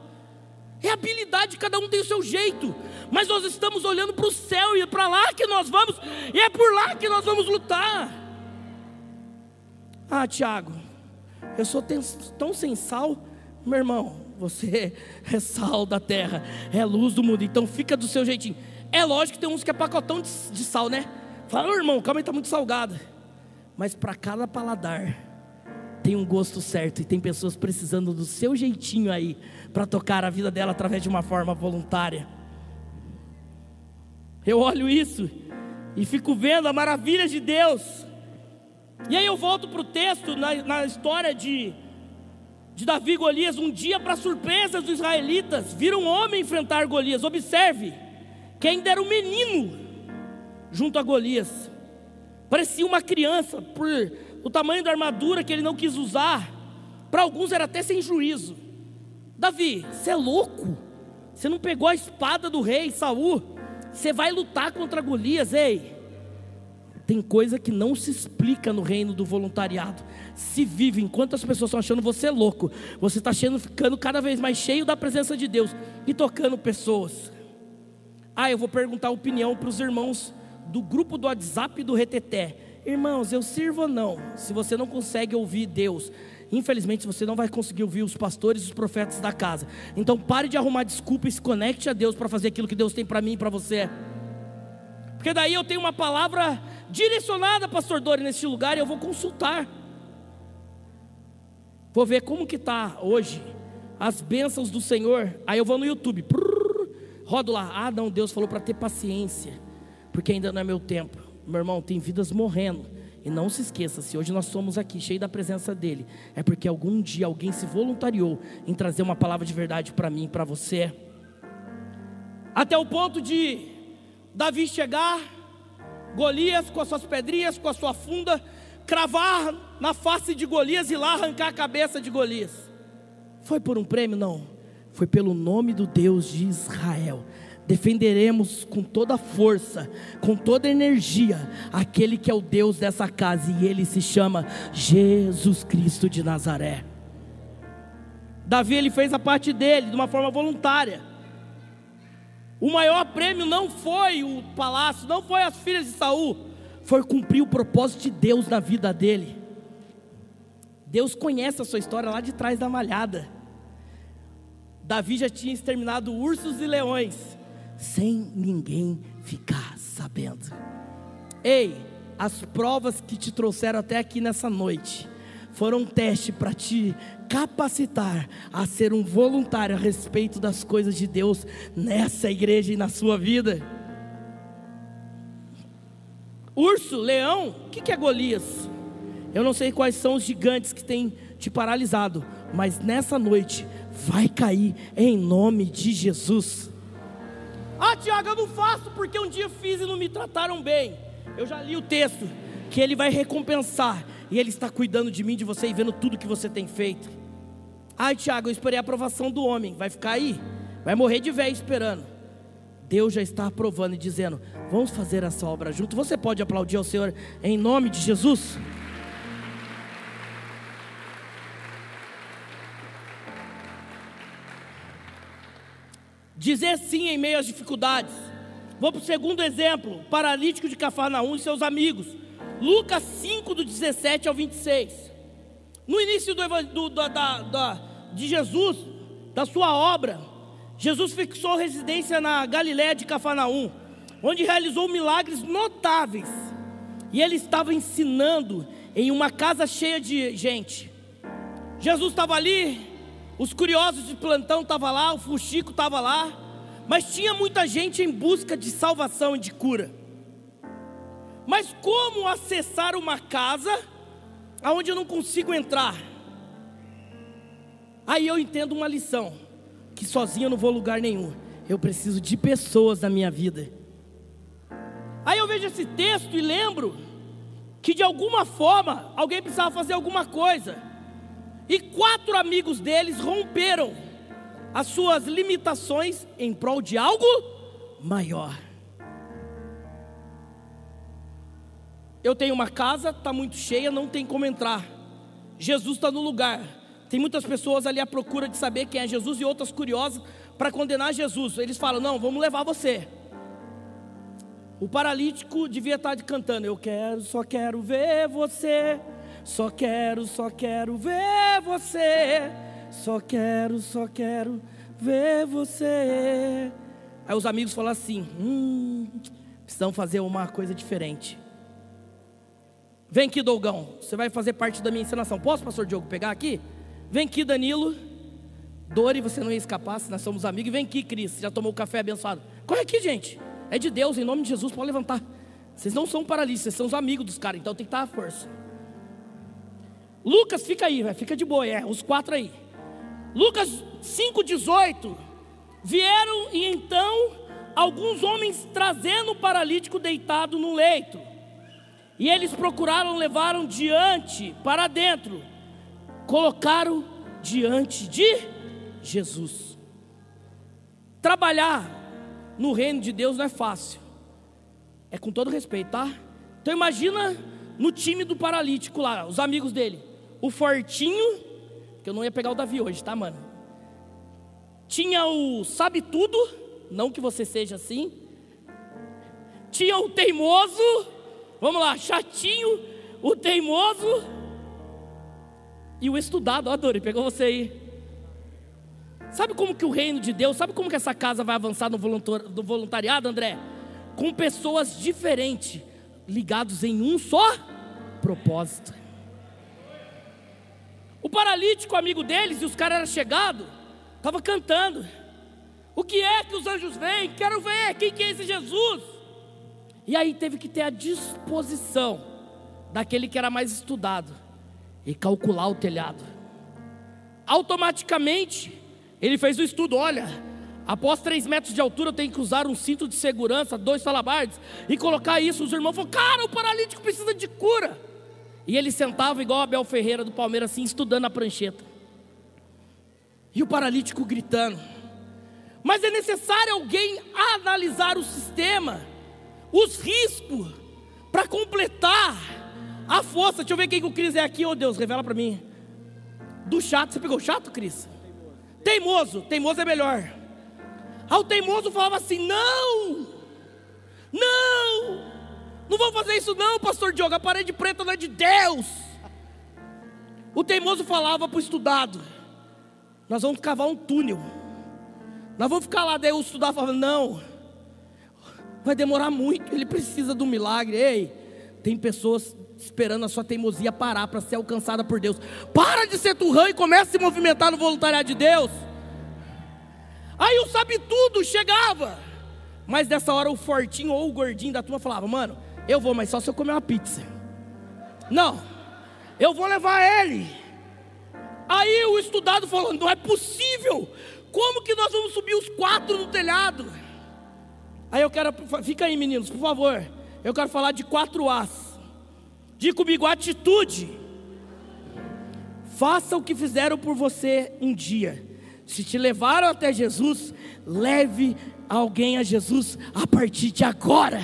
É habilidade, cada um tem o seu jeito. Mas nós estamos olhando para o céu e é para lá que nós vamos, e é por lá que nós vamos lutar. Ah, Tiago, eu sou tão sem sal, meu irmão. Você é sal da terra, é luz do mundo, então fica do seu jeitinho. É lógico que tem uns que é pacotão de, de sal, né? Fala, irmão, calma aí, está muito salgada. Mas para cada paladar tem um gosto certo e tem pessoas precisando do seu jeitinho aí para tocar a vida dela através de uma forma voluntária. Eu olho isso e fico vendo a maravilha de Deus. E aí eu volto para o texto na, na história de, de Davi Golias. Um dia, para surpresa dos israelitas, viram um homem enfrentar Golias. Observe, que ainda era um menino junto a Golias. Parecia uma criança, por o tamanho da armadura que ele não quis usar. Para alguns era até sem juízo. Davi, você é louco? Você não pegou a espada do rei Saul? Você vai lutar contra Golias, ei? Tem coisa que não se explica no reino do voluntariado. Se vive, enquanto as pessoas estão achando você louco, você está ficando cada vez mais cheio da presença de Deus e tocando pessoas. Ah, eu vou perguntar opinião para os irmãos do grupo do WhatsApp do Reteté. Irmãos, eu sirvo ou não? Se você não consegue ouvir Deus, infelizmente você não vai conseguir ouvir os pastores e os profetas da casa. Então pare de arrumar desculpa e se conecte a Deus para fazer aquilo que Deus tem para mim e para você. Porque daí eu tenho uma palavra direcionada, pastor Dori, nesse lugar e eu vou consultar. Vou ver como que está hoje as bênçãos do Senhor. Aí eu vou no YouTube, prrr, rodo lá. Ah, não, Deus falou para ter paciência, porque ainda não é meu tempo. Meu irmão, tem vidas morrendo. E não se esqueça, se hoje nós somos aqui cheios da presença dele, é porque algum dia alguém se voluntariou em trazer uma palavra de verdade para mim para você. Até o ponto de Davi chegar, Golias com as suas pedrinhas, com a sua funda, cravar na face de Golias e lá arrancar a cabeça de Golias. Foi por um prêmio? Não. Foi pelo nome do Deus de Israel. Defenderemos com toda força, com toda energia, aquele que é o Deus dessa casa, e ele se chama Jesus Cristo de Nazaré. Davi ele fez a parte dele de uma forma voluntária. O maior prêmio não foi o palácio, não foi as filhas de Saul, foi cumprir o propósito de Deus na vida dele. Deus conhece a sua história lá de trás da malhada. Davi já tinha exterminado ursos e leões, sem ninguém ficar sabendo. Ei, as provas que te trouxeram até aqui nessa noite foram um teste para te capacitar a ser um voluntário a respeito das coisas de Deus nessa igreja e na sua vida. Urso, leão, o que, é Golias? Eu não sei quais são os gigantes que têm te paralisado, mas nessa noite vai cair em nome de Jesus. Ah, Tiago, eu não faço porque um dia fiz e não me trataram bem. Eu já li o texto que ele vai recompensar e ele está cuidando de mim, de você e vendo tudo que você tem feito. Ai, Tiago, eu esperei a aprovação do homem. Vai ficar aí? Vai morrer de velho esperando. Deus já está aprovando e dizendo: Vamos fazer essa obra junto. Você pode aplaudir ao Senhor em nome de Jesus? Dizer sim em meio às dificuldades. Vou para o segundo exemplo: paralítico de Cafarnaum e seus amigos. Lucas 5, do 17 ao 26. No início do, do, da, da, de Jesus, da sua obra, Jesus fixou residência na Galiléia de Cafarnaum, onde realizou milagres notáveis. E ele estava ensinando em uma casa cheia de gente. Jesus estava ali, os curiosos de plantão estavam lá, o fuxico estava lá, mas tinha muita gente em busca de salvação e de cura. Mas como acessar uma casa aonde eu não consigo entrar? Aí eu entendo uma lição: que sozinho eu não vou a lugar nenhum. Eu preciso de pessoas na minha vida. Aí eu vejo esse texto e lembro que de alguma forma alguém precisava fazer alguma coisa. E quatro amigos deles romperam as suas limitações em prol de algo maior. Eu tenho uma casa, está muito cheia, não tem como entrar. Jesus está no lugar. Tem muitas pessoas ali à procura de saber quem é Jesus e outras curiosas para condenar Jesus. Eles falam: Não, vamos levar você. O paralítico devia estar tá cantando: Eu quero, só quero ver você. Só quero, só quero ver você. Só quero, só quero ver você. Aí os amigos falam assim: Hum, precisamos fazer uma coisa diferente. Vem aqui, Dolgão, você vai fazer parte da minha encenação. Posso, pastor Diogo, pegar aqui? Vem aqui, Danilo. Dori, você não ia escapar, se nós somos amigos. Vem aqui, Cris, já tomou o café abençoado. Corre aqui, gente. É de Deus, em nome de Jesus, pode levantar. Vocês não são paralíticos, vocês são os amigos dos caras, então tem que estar à força. Lucas, fica aí, fica de boa, é, os quatro aí. Lucas 5,18. Vieram e então alguns homens trazendo o paralítico deitado no leito. E eles procuraram, levaram diante, para dentro, colocaram diante de Jesus. Trabalhar no reino de Deus não é fácil, é com todo respeito, tá? Então imagina no time do paralítico lá, os amigos dele, o Fortinho, que eu não ia pegar o Davi hoje, tá, mano? Tinha o Sabe Tudo, não que você seja assim. Tinha o Teimoso, Vamos lá, chatinho, o teimoso e o estudado. Ó, Dori, pegou você aí. Sabe como que o reino de Deus, sabe como que essa casa vai avançar no voluntariado, André? Com pessoas diferentes, ligados em um só propósito. O paralítico, amigo deles, e os caras eram chegados, estava cantando. O que é que os anjos vêm? Quero ver, quem que é esse Jesus? E aí teve que ter a disposição daquele que era mais estudado e calcular o telhado. Automaticamente, ele fez o estudo: olha, após três metros de altura eu tenho que usar um cinto de segurança, dois salabardes, e colocar isso. Os irmãos falaram: cara, o paralítico precisa de cura. E ele sentava igual Abel Ferreira do Palmeiras, assim, estudando a prancheta. E o paralítico gritando. Mas é necessário alguém analisar o sistema os riscos para completar a força. Deixa eu ver quem que o Cris é aqui, oh Deus, revela para mim. Do chato, você pegou chato, Cris? Teimoso, teimoso é melhor. Aí o teimoso falava assim: não, não, não vou fazer isso, não, pastor Diogo. A parede preta não é de Deus. O teimoso falava para o estudado: nós vamos cavar um túnel, nós vamos ficar lá. Daí o estudado falava: não vai demorar muito, ele precisa do milagre. Ei, tem pessoas esperando a sua teimosia parar para ser alcançada por Deus. Para de ser turrão e comece a se movimentar no voluntariado de Deus. Aí o sabe tudo chegava. Mas dessa hora o fortinho ou o gordinho da turma falava: "Mano, eu vou, mas só se eu comer uma pizza". Não. Eu vou levar ele. Aí o estudado falou: "Não é possível. Como que nós vamos subir os quatro no telhado?" Aí eu quero, fica aí meninos, por favor. Eu quero falar de quatro As. Diga comigo, atitude. Faça o que fizeram por você um dia. Se te levaram até Jesus, leve alguém a Jesus a partir de agora.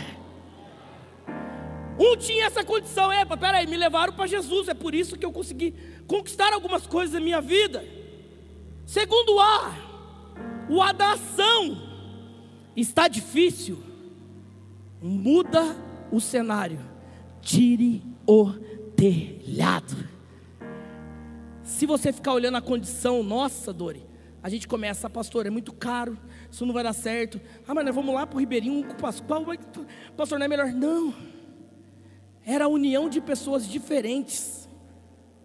Um tinha essa condição, epa, peraí, me levaram para Jesus, é por isso que eu consegui conquistar algumas coisas na minha vida. Segundo A, o A da ação. Está difícil? Muda o cenário. Tire o telhado. Se você ficar olhando a condição nossa, Dori, a gente começa, pastor, é muito caro, isso não vai dar certo. Ah, mas nós vamos lá para o Ribeirinho com o Pascoal, pastor, não é melhor? Não. Era a união de pessoas diferentes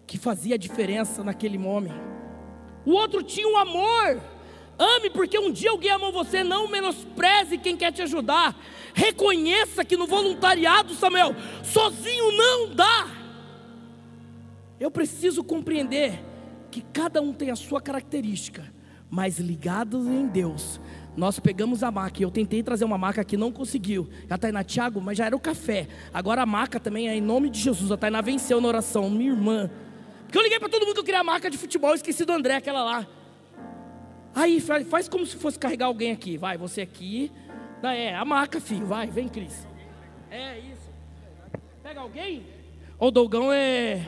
que fazia a diferença naquele homem. O outro tinha um amor Ame porque um dia alguém amou você, não menospreze quem quer te ajudar. Reconheça que no voluntariado, Samuel, sozinho não dá. Eu preciso compreender que cada um tem a sua característica, mas ligados em Deus. Nós pegamos a maca, eu tentei trazer uma maca que não conseguiu. A Tainá, Tiago, mas já era o café. Agora a maca também é em nome de Jesus. A Tainá venceu na oração, minha irmã. Porque eu liguei para todo mundo que eu queria a maca de futebol, esqueci do André, aquela lá. Aí faz como se fosse carregar alguém aqui. Vai, você aqui. É, a maca, filho. Vai, vem, Cris. É isso. Pega alguém? O Dougão é.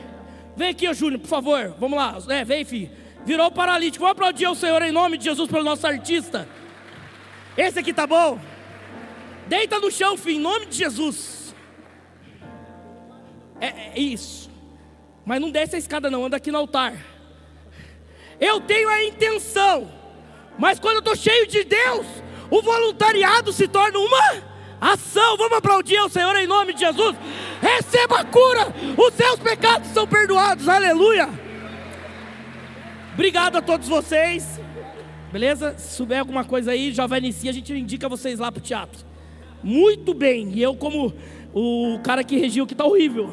Vem aqui, ô Júnior, por favor. Vamos lá. É, vem, filho. Virou paralítico. Vamos aplaudir o Senhor em nome de Jesus pelo nosso artista. Esse aqui tá bom? Deita no chão, filho, em nome de Jesus. É, é isso. Mas não desce a escada, não. Anda aqui no altar. Eu tenho a intenção mas quando eu estou cheio de Deus, o voluntariado se torna uma ação. Vamos aplaudir ao Senhor em nome de Jesus. Receba a cura, os seus pecados são perdoados. Aleluia. Obrigado a todos vocês. Beleza? Se souber alguma coisa aí, já vai iniciar, a gente indica vocês lá para o teatro. Muito bem. E eu, como o cara que regiu que está horrível.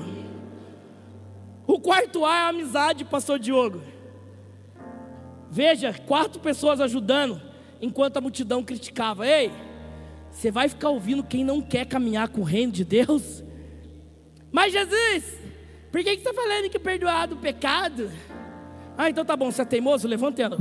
O quarto A é a amizade, pastor Diogo. Veja, quatro pessoas ajudando, enquanto a multidão criticava. Ei, você vai ficar ouvindo quem não quer caminhar com o reino de Deus? Mas Jesus, por que, você está falando que perdoado o pecado? Ah, então tá bom, você é teimoso? Levanta ela.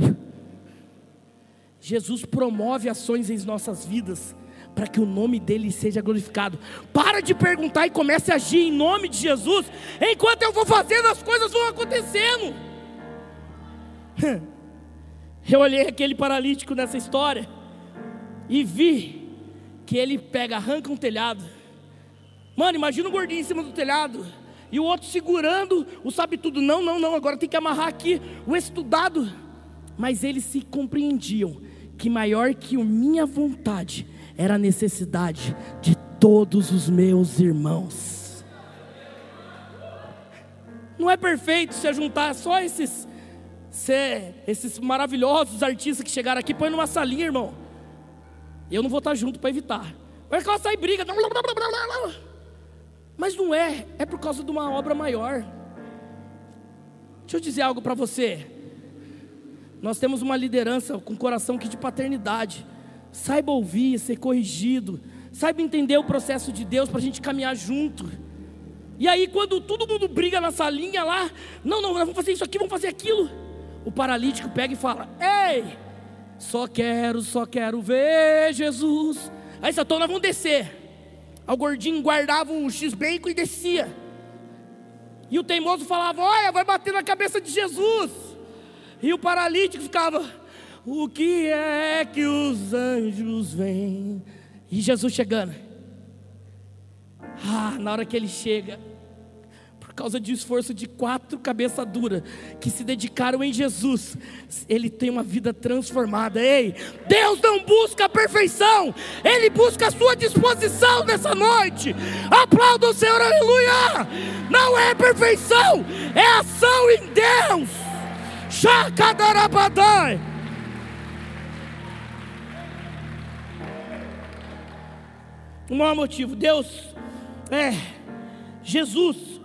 Jesus promove ações em nossas vidas para que o nome dele seja glorificado. Para de perguntar e comece a agir em nome de Jesus. Enquanto eu vou fazendo, as coisas vão acontecendo. Eu olhei aquele paralítico nessa história e vi que ele pega, arranca um telhado. Mano, imagina um gordinho em cima do telhado e o outro segurando o sabe tudo. Não, não, não, agora tem que amarrar aqui o estudado. Mas eles se compreendiam que maior que a minha vontade era a necessidade de todos os meus irmãos. Não é perfeito se juntar só esses ser esses maravilhosos artistas que chegaram aqui, põe numa salinha, irmão. Eu não vou estar junto para evitar. Vai que ela sai briga. Mas não é, é por causa de uma obra maior. Deixa eu dizer algo para você. Nós temos uma liderança com coração que de paternidade. Saiba ouvir, ser corrigido. Saiba entender o processo de Deus para a gente caminhar junto. E aí, quando todo mundo briga na salinha lá, não, não, vamos fazer isso aqui, vamos fazer aquilo o paralítico pega e fala: Ei, só quero, só quero ver Jesus. Aí essa tona vão descer. Aí o gordinho guardava um X-Bacon e descia. E o teimoso falava: Olha, vai bater na cabeça de Jesus. E o paralítico ficava: O que é que os anjos vêm? E Jesus chegando. Ah, na hora que ele chega, causa de esforço de quatro cabeça dura que se dedicaram em Jesus, ele tem uma vida transformada. Ei, Deus não busca a perfeição, ele busca a sua disposição nessa noite. Aplauda o Senhor, aleluia! Não é perfeição, é ação em Deus. Chacadarabadai. O maior motivo, Deus é Jesus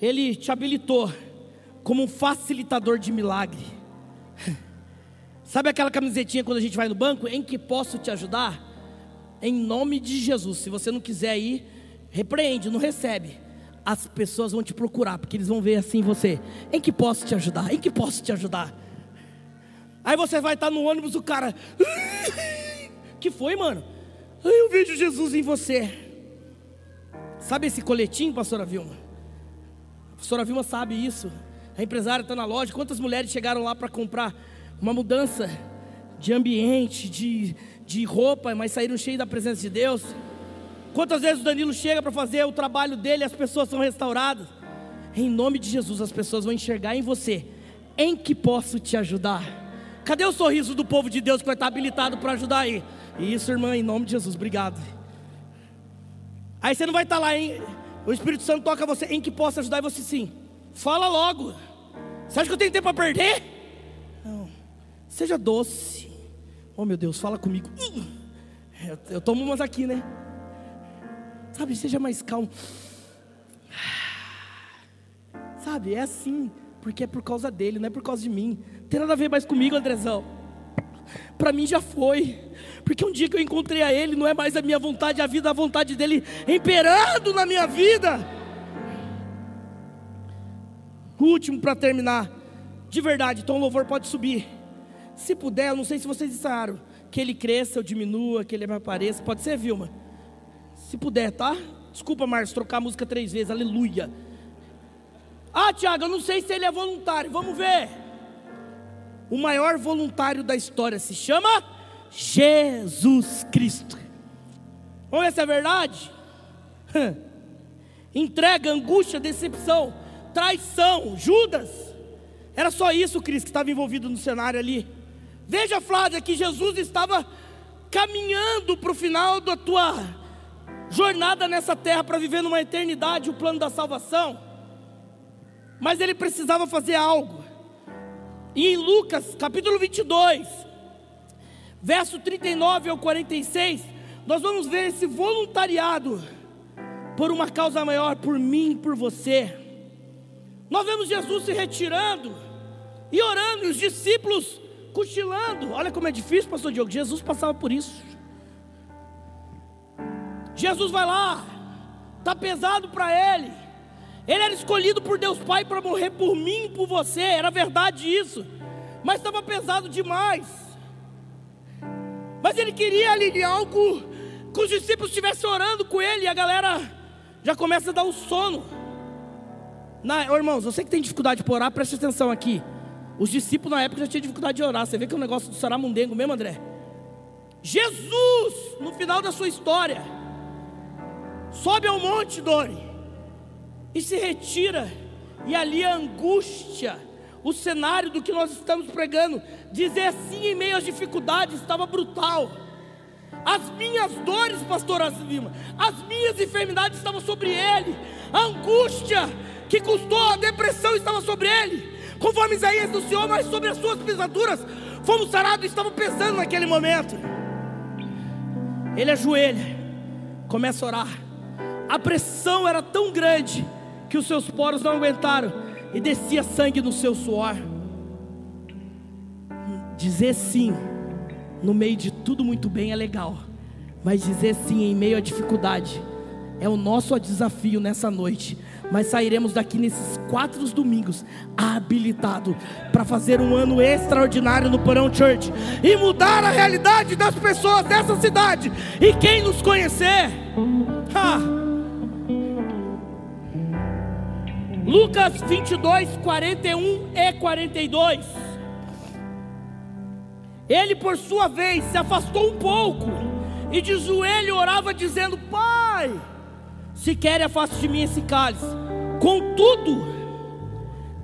ele te habilitou como um facilitador de milagre. Sabe aquela camisetinha quando a gente vai no banco? Em que posso te ajudar? Em nome de Jesus. Se você não quiser ir, repreende, não recebe. As pessoas vão te procurar, porque eles vão ver assim você. Em que posso te ajudar? Em que posso te ajudar? Aí você vai estar no ônibus, o cara. Que foi, mano? Eu vejo Jesus em você. Sabe esse coletinho, pastora Vilma? A professora Vilma sabe isso. A empresária está na loja. Quantas mulheres chegaram lá para comprar uma mudança de ambiente, de, de roupa, mas saíram cheias da presença de Deus? Quantas vezes o Danilo chega para fazer o trabalho dele e as pessoas são restauradas? Em nome de Jesus, as pessoas vão enxergar em você. Em que posso te ajudar? Cadê o sorriso do povo de Deus que vai estar habilitado para ajudar aí? Isso, irmã, em nome de Jesus, obrigado. Aí você não vai estar lá, hein? O Espírito Santo toca você em que possa ajudar e você sim. Fala logo. Você acha que eu tenho tempo para perder? Não. Seja doce. Oh meu Deus, fala comigo. Eu, eu tomo umas aqui, né? Sabe, seja mais calmo. Sabe, é assim, porque é por causa dele, não é por causa de mim. Não tem nada a ver mais comigo, Andrezão. Para mim já foi, porque um dia que eu encontrei a Ele, não é mais a minha vontade, a vida, a vontade dele imperando na minha vida. Último para terminar, de verdade, então o louvor pode subir. Se puder, eu não sei se vocês ensaiaram, que ele cresça ou diminua, que ele apareça, pode ser, Vilma? Se puder, tá? Desculpa, Marcos, trocar a música três vezes, aleluia. Ah, Tiago, eu não sei se ele é voluntário, vamos ver. O maior voluntário da história se chama Jesus Cristo. Vamos ver se é verdade? Entrega, angústia, decepção, traição, Judas. Era só isso, Cristo, que estava envolvido no cenário ali. Veja, Flávia, que Jesus estava caminhando para o final da tua jornada nessa terra para viver numa eternidade o plano da salvação. Mas ele precisava fazer algo. E em Lucas, capítulo 22, verso 39 ao 46, nós vamos ver esse voluntariado por uma causa maior, por mim, por você. Nós vemos Jesus se retirando e orando, e os discípulos cochilando. Olha como é difícil, pastor Diogo. Jesus passava por isso. Jesus vai lá, está pesado para ele. Ele era escolhido por Deus Pai para morrer por mim e por você, era verdade isso. Mas estava pesado demais. Mas ele queria ali algo que os discípulos estivessem orando com ele e a galera já começa a dar o sono. Na, irmãos, você que tem dificuldade de orar, preste atenção aqui. Os discípulos na época já tinham dificuldade de orar. Você vê que é um negócio do saramundengo mesmo, André? Jesus, no final da sua história, sobe ao monte, Dori, e se retira, e ali a angústia, o cenário do que nós estamos pregando, dizer assim em meio às dificuldades, estava brutal. As minhas dores, pastor Asvima, as minhas enfermidades estavam sobre ele, a angústia que custou a depressão estava sobre ele conforme Isaías do Senhor, mas sobre as suas pisaduras fomos sarados, estavam pensando naquele momento. Ele ajoelha, começa a orar. A pressão era tão grande que os seus poros não aguentaram e descia sangue no seu suor. Dizer sim no meio de tudo muito bem é legal, mas dizer sim em meio à dificuldade é o nosso desafio nessa noite mas sairemos daqui nesses quatro domingos habilitado para fazer um ano extraordinário no Porão Church e mudar a realidade das pessoas dessa cidade. E quem nos conhecer, ha, Lucas 22, 41 e 42. Ele, por sua vez, se afastou um pouco e de joelho orava, dizendo: Pai se quer, afaste de mim esse cálice. Contudo,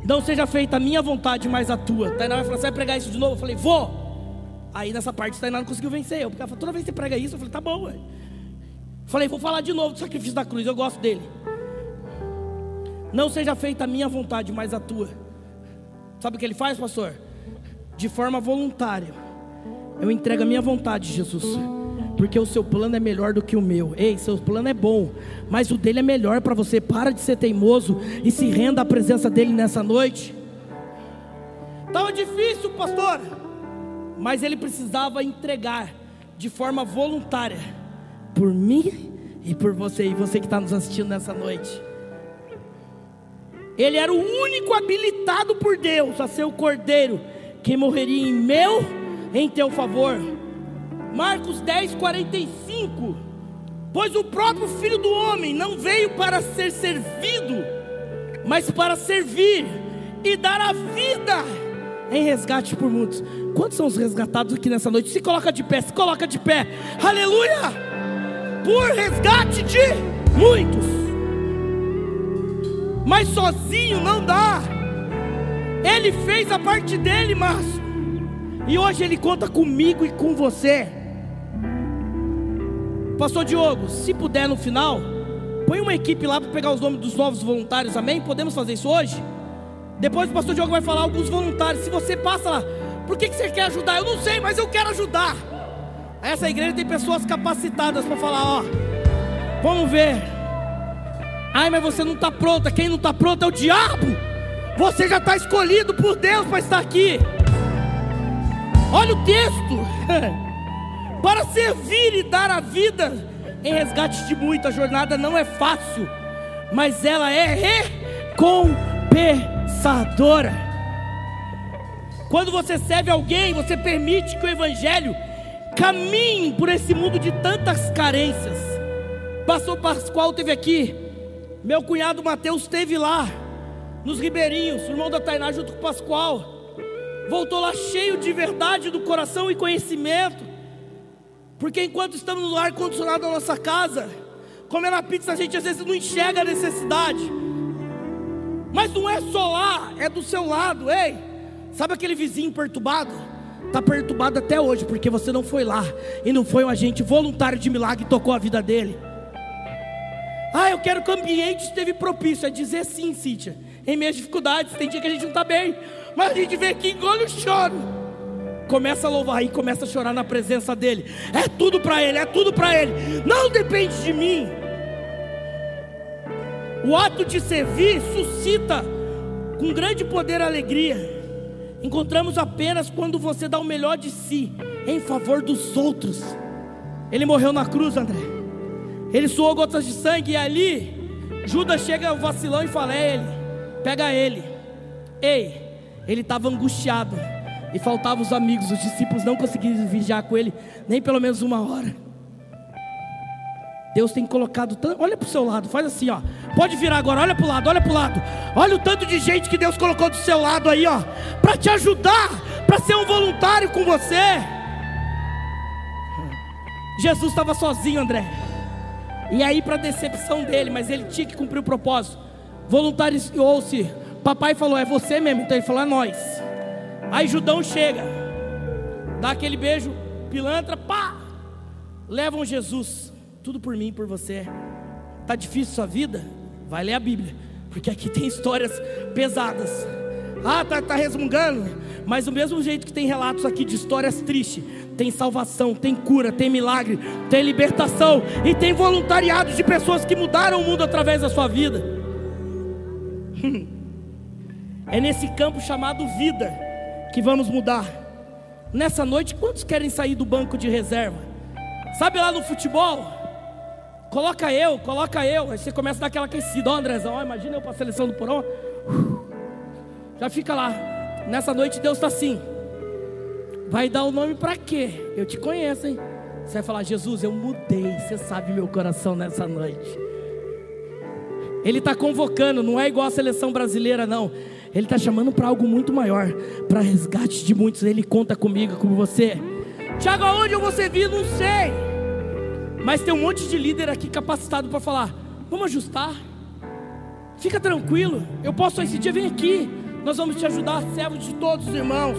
não seja feita a minha vontade, mas a tua. Tainá vai falar: Você vai pregar isso de novo? Eu falei: Vou. Aí nessa parte, Tainá não conseguiu vencer eu. Porque ela falou: Toda vez que você prega isso, eu falei: Tá bom, ué. Falei: Vou falar de novo do sacrifício da cruz. Eu gosto dele. Não seja feita a minha vontade, mas a tua. Sabe o que ele faz, pastor? De forma voluntária. Eu entrego a minha vontade, Jesus porque o seu plano é melhor do que o meu. Ei, seu plano é bom, mas o dele é melhor para você. Para de ser teimoso e se renda à presença dele nessa noite. Estava difícil, pastor, mas ele precisava entregar de forma voluntária por mim e por você, e você que está nos assistindo nessa noite. Ele era o único habilitado por Deus a ser o cordeiro que morreria em meu, em teu favor. Marcos 10, 45. Pois o próprio Filho do Homem não veio para ser servido, mas para servir e dar a vida em resgate por muitos. Quantos são os resgatados aqui nessa noite? Se coloca de pé, se coloca de pé. Aleluia! Por resgate de muitos. Mas sozinho não dá. Ele fez a parte dele, Márcio. E hoje ele conta comigo e com você. Pastor Diogo, se puder no final, põe uma equipe lá para pegar os nomes dos novos voluntários, amém? Podemos fazer isso hoje? Depois o pastor Diogo vai falar alguns voluntários. Se você passa lá, Por que, que você quer ajudar? Eu não sei, mas eu quero ajudar. Essa igreja tem pessoas capacitadas para falar: ó, vamos ver. Ai, mas você não está pronta. Quem não está pronto é o diabo. Você já está escolhido por Deus para estar aqui. Olha o texto. para servir e dar a vida em resgate de muita jornada não é fácil, mas ela é recompensadora. Quando você serve alguém, você permite que o evangelho caminhe por esse mundo de tantas carências. Pastor Pascoal teve aqui, meu cunhado Mateus esteve lá, nos Ribeirinhos, irmão da Tainá junto com o Pascoal. Voltou lá cheio de verdade do coração e conhecimento. Porque enquanto estamos no ar condicionado da nossa casa, comendo a pizza, a gente às vezes não enxerga a necessidade. Mas não é só lá, é do seu lado, ei. Sabe aquele vizinho perturbado? Está perturbado até hoje, porque você não foi lá e não foi um agente voluntário de milagre e tocou a vida dele. Ah, eu quero que o ambiente esteve propício. É dizer sim, Cíntia. Em minhas dificuldades, tem dia que a gente não está bem, mas a gente vem aqui engole o choro começa a louvar e começa a chorar na presença dele. É tudo para ele, é tudo para ele. Não depende de mim. O ato de servir suscita com grande poder alegria. Encontramos apenas quando você dá o melhor de si em favor dos outros. Ele morreu na cruz, André. Ele suou gotas de sangue e ali Judas chega vacilão e fala: É ele, pega ele. Ei, ele estava angustiado e faltavam os amigos, os discípulos não conseguiram vigiar com ele nem pelo menos uma hora. Deus tem colocado tanto. Olha para o seu lado, faz assim, ó. Pode virar agora, olha para o lado, olha para o lado. Olha o tanto de gente que Deus colocou do seu lado aí, ó. Para te ajudar, para ser um voluntário com você. Jesus estava sozinho, André. E aí, para decepção dele, mas ele tinha que cumprir o propósito. Voluntariou-se. Papai falou: É você mesmo. Então ele falou: É nós. Aí Judão chega, dá aquele beijo, pilantra, pá, levam Jesus, tudo por mim, por você. Tá difícil sua vida? Vai ler a Bíblia, porque aqui tem histórias pesadas. Ah, tá, tá resmungando, mas do mesmo jeito que tem relatos aqui de histórias tristes, tem salvação, tem cura, tem milagre, tem libertação e tem voluntariado de pessoas que mudaram o mundo através da sua vida. É nesse campo chamado vida que vamos mudar. Nessa noite, quantos querem sair do banco de reserva? Sabe lá no futebol? Coloca eu, coloca eu. Aí você começa a dar aquela aquecida. Ó, Andrezão, ó, imagina eu para a seleção do porão. Já fica lá. Nessa noite, Deus está assim. Vai dar o nome para quê? Eu te conheço, hein? Você vai falar, Jesus, eu mudei. Você sabe meu coração nessa noite. Ele está convocando, não é igual a seleção brasileira, não. Ele está chamando para algo muito maior, para resgate de muitos. Ele conta comigo, com você. Tiago, aonde eu vou servir? Não sei. Mas tem um monte de líder aqui capacitado para falar: vamos ajustar. Fica tranquilo. Eu posso esse dia, vem aqui. Nós vamos te ajudar, servos de todos os irmãos.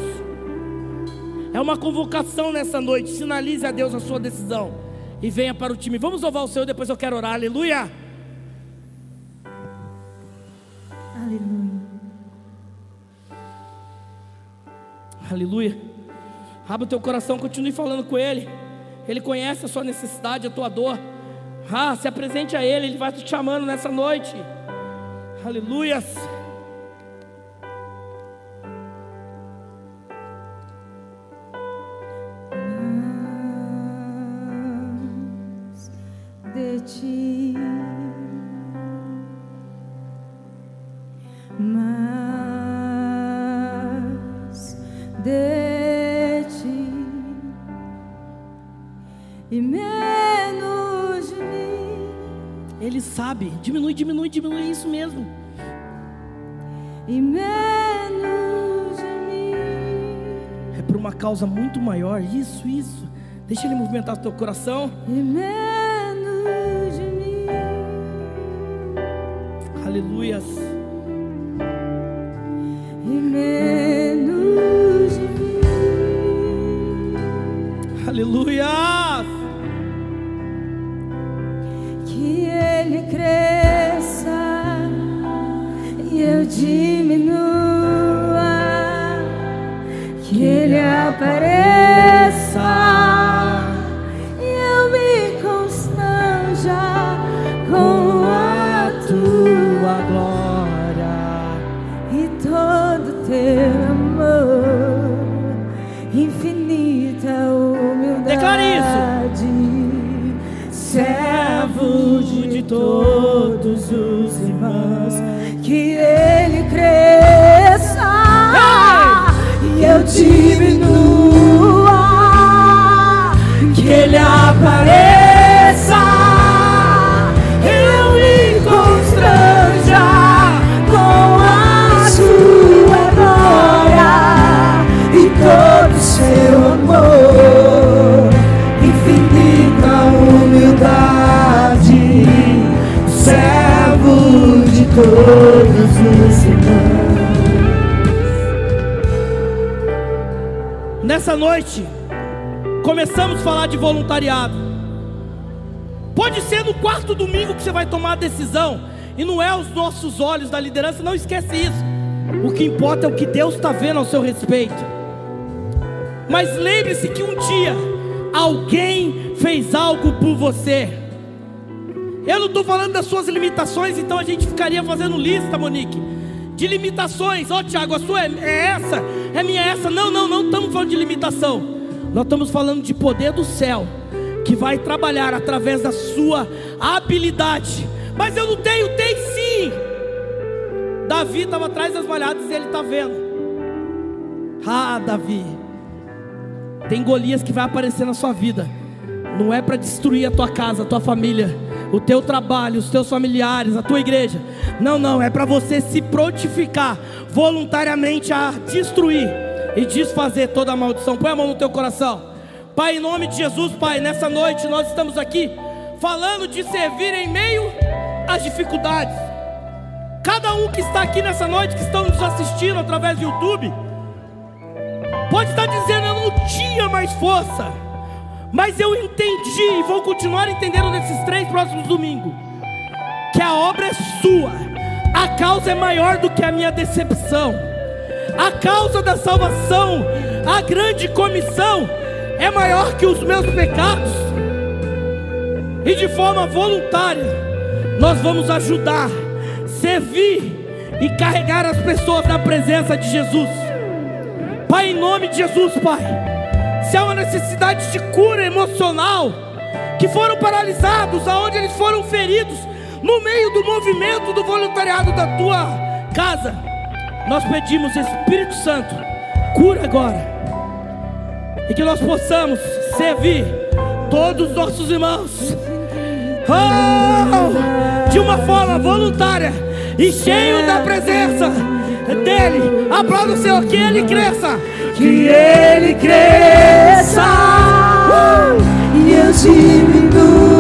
É uma convocação nessa noite. Sinalize a Deus a sua decisão. E venha para o time. Vamos louvar o Senhor, depois eu quero orar. Aleluia. Aleluia. Aleluia. Abra o teu coração, continue falando com Ele. Ele conhece a sua necessidade, a tua dor. Ah, se apresente a Ele, Ele vai te chamando nessa noite. Aleluias. Ti. Mais de ti e menos de mim. Ele sabe. Diminui, diminui, diminui. É isso mesmo. E menos de mim. É por uma causa muito maior. Isso, isso. Deixa Ele movimentar o teu coração. E menos Aleluias. E menos de mim. Aleluias. Que ele cresça e eu diminua. Que ele apareça Nessa noite, começamos a falar de voluntariado. Pode ser no quarto domingo que você vai tomar a decisão, e não é os nossos olhos da liderança, não esquece isso. O que importa é o que Deus está vendo ao seu respeito. Mas lembre-se que um dia alguém fez algo por você. Eu não estou falando das suas limitações, então a gente ficaria fazendo lista, Monique, de limitações. Ó, Tiago, a sua é, é essa, é minha essa. Não, não, não estamos falando de limitação. Nós estamos falando de poder do céu, que vai trabalhar através da sua habilidade. Mas eu não tenho, tem sim. Davi estava atrás das malhadas e ele está vendo. Ah, Davi. Tem Golias que vai aparecer na sua vida. Não é para destruir a tua casa, a tua família, o teu trabalho, os teus familiares, a tua igreja. Não, não, é para você se prontificar voluntariamente a destruir e desfazer toda a maldição. Põe a mão no teu coração. Pai, em nome de Jesus, Pai, nessa noite nós estamos aqui falando de servir em meio às dificuldades. Cada um que está aqui nessa noite, que estão nos assistindo através do YouTube, pode estar dizendo: Eu não tinha mais força, mas eu entendi e vou continuar entendendo nesses três próximos domingos que a obra é sua, a causa é maior do que a minha decepção, a causa da salvação, a grande comissão é maior que os meus pecados, e de forma voluntária, nós vamos ajudar, servir e carregar as pessoas na presença de Jesus. Pai, em nome de Jesus, Pai, se há uma necessidade de cura emocional, que foram paralisados, aonde eles foram feridos, no meio do movimento do voluntariado da tua casa, nós pedimos, Espírito Santo, cura agora, e que nós possamos servir todos os nossos irmãos, oh, de uma forma voluntária e cheio da presença é dele. Aplauda o Senhor, que ele cresça. Que ele cresça. Uh! E eu diminua.